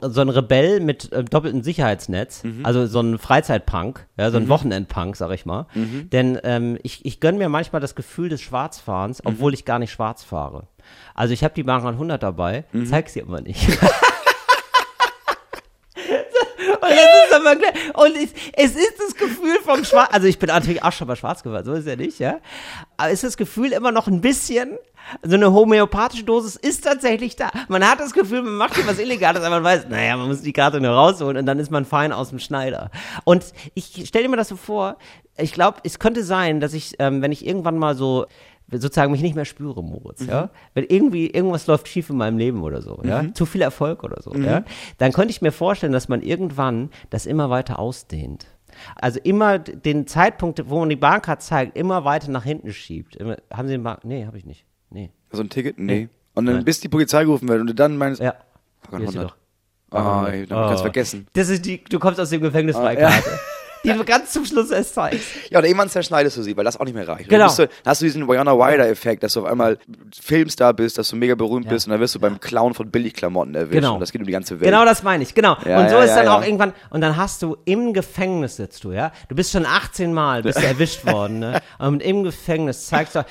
so ein Rebell mit äh, doppeltem Sicherheitsnetz, Mhm. also so ein Freizeitpunk, ja, so ein Wochenendpunk, sag ich mal. Mhm. Denn ähm, ich, ich gönne mir manchmal das Gefühl des Schwarzfahrens, Mhm. obwohl ich gar nicht schwarz fahre. Also ich habe die Bahn 100 dabei, Mhm. zeig sie aber nicht. [laughs] Und, das klar. und es, es ist das Gefühl vom Schwarz, also ich bin natürlich auch schon mal schwarz geworden, so ist ja nicht, ja. Aber ist das Gefühl immer noch ein bisschen, so eine homöopathische Dosis ist tatsächlich da. Man hat das Gefühl, man macht hier was Illegales, aber man weiß, naja, man muss die Karte nur rausholen und dann ist man fein aus dem Schneider. Und ich stelle mir das so vor, ich glaube, es könnte sein, dass ich, ähm, wenn ich irgendwann mal so sozusagen mich nicht mehr spüre, Moritz, ja, wenn irgendwie irgendwas läuft schief in meinem Leben oder so, ja, zu viel Erfolg oder so, ja, dann könnte ich mir vorstellen, dass man irgendwann das immer weiter ausdehnt. Also immer den Zeitpunkt, wo man die Bahncard zeigt, immer weiter nach hinten schiebt. Immer, haben Sie den Bahn? Nee, habe ich nicht. Nee. so ein Ticket? Nee. Und dann Nein. bis die Polizei gerufen wird und du dann meinst, Ja. Sie 100. doch. Ah, dann kannst du vergessen. Das ist die, du kommst aus dem Gefängnis Ah, Freikarte. [laughs] Die du ganz zum Schluss erst zeigst. Ja, oder irgendwann zerschneidest du sie, weil das auch nicht mehr reicht. Genau. Du, dann hast du diesen Wyona Ryder-Effekt, dass du auf einmal Filmstar bist, dass du mega berühmt Ja. bist und dann wirst du beim Clown von Billigklamotten erwischt. Genau. Und das geht um die ganze Welt. Genau das meine ich, genau. Ja, und so ja, ist dann auch irgendwann, und dann hast du im Gefängnis sitzt du, ja. Du bist schon 18 Mal, bist du [laughs] erwischt worden, ne? Und im Gefängnis zeigst du,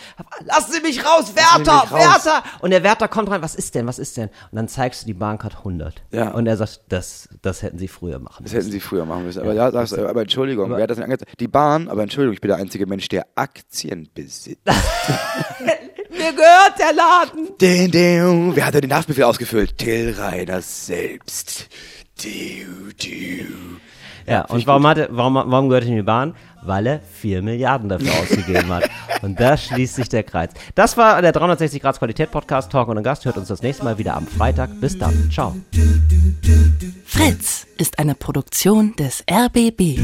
lass sie mich raus, Wärter, mich raus. Wärter! Und der Wärter kommt rein, was ist denn, was ist denn? Und dann zeigst du die Bahncard 100. Ja. Und er sagt, das, das hätten sie früher machen Das müssen. hätten sie früher machen müssen. Aber ja, sagst du, aber entschuldige, Entschuldigung, wer hat das denn angezeigt? Die Bahn, aber Entschuldigung, ich bin der einzige Mensch, der Aktien besitzt. [laughs] Mir gehört der Laden. Den, den, wer hat denn den Haftbefehl ausgefüllt? Till Reiners selbst. Du, du. Ja, und warum, hatte, warum, warum gehört er in die Bahn? Weil er 4 Milliarden dafür [laughs] ausgegeben hat. Und da schließt sich der Kreis. Das war der 360 Grad Qualität Podcast Talk und ein Gast. Hört uns das nächste Mal wieder am Freitag. Bis dann. Ciao. Fritz ist eine Produktion des RBB.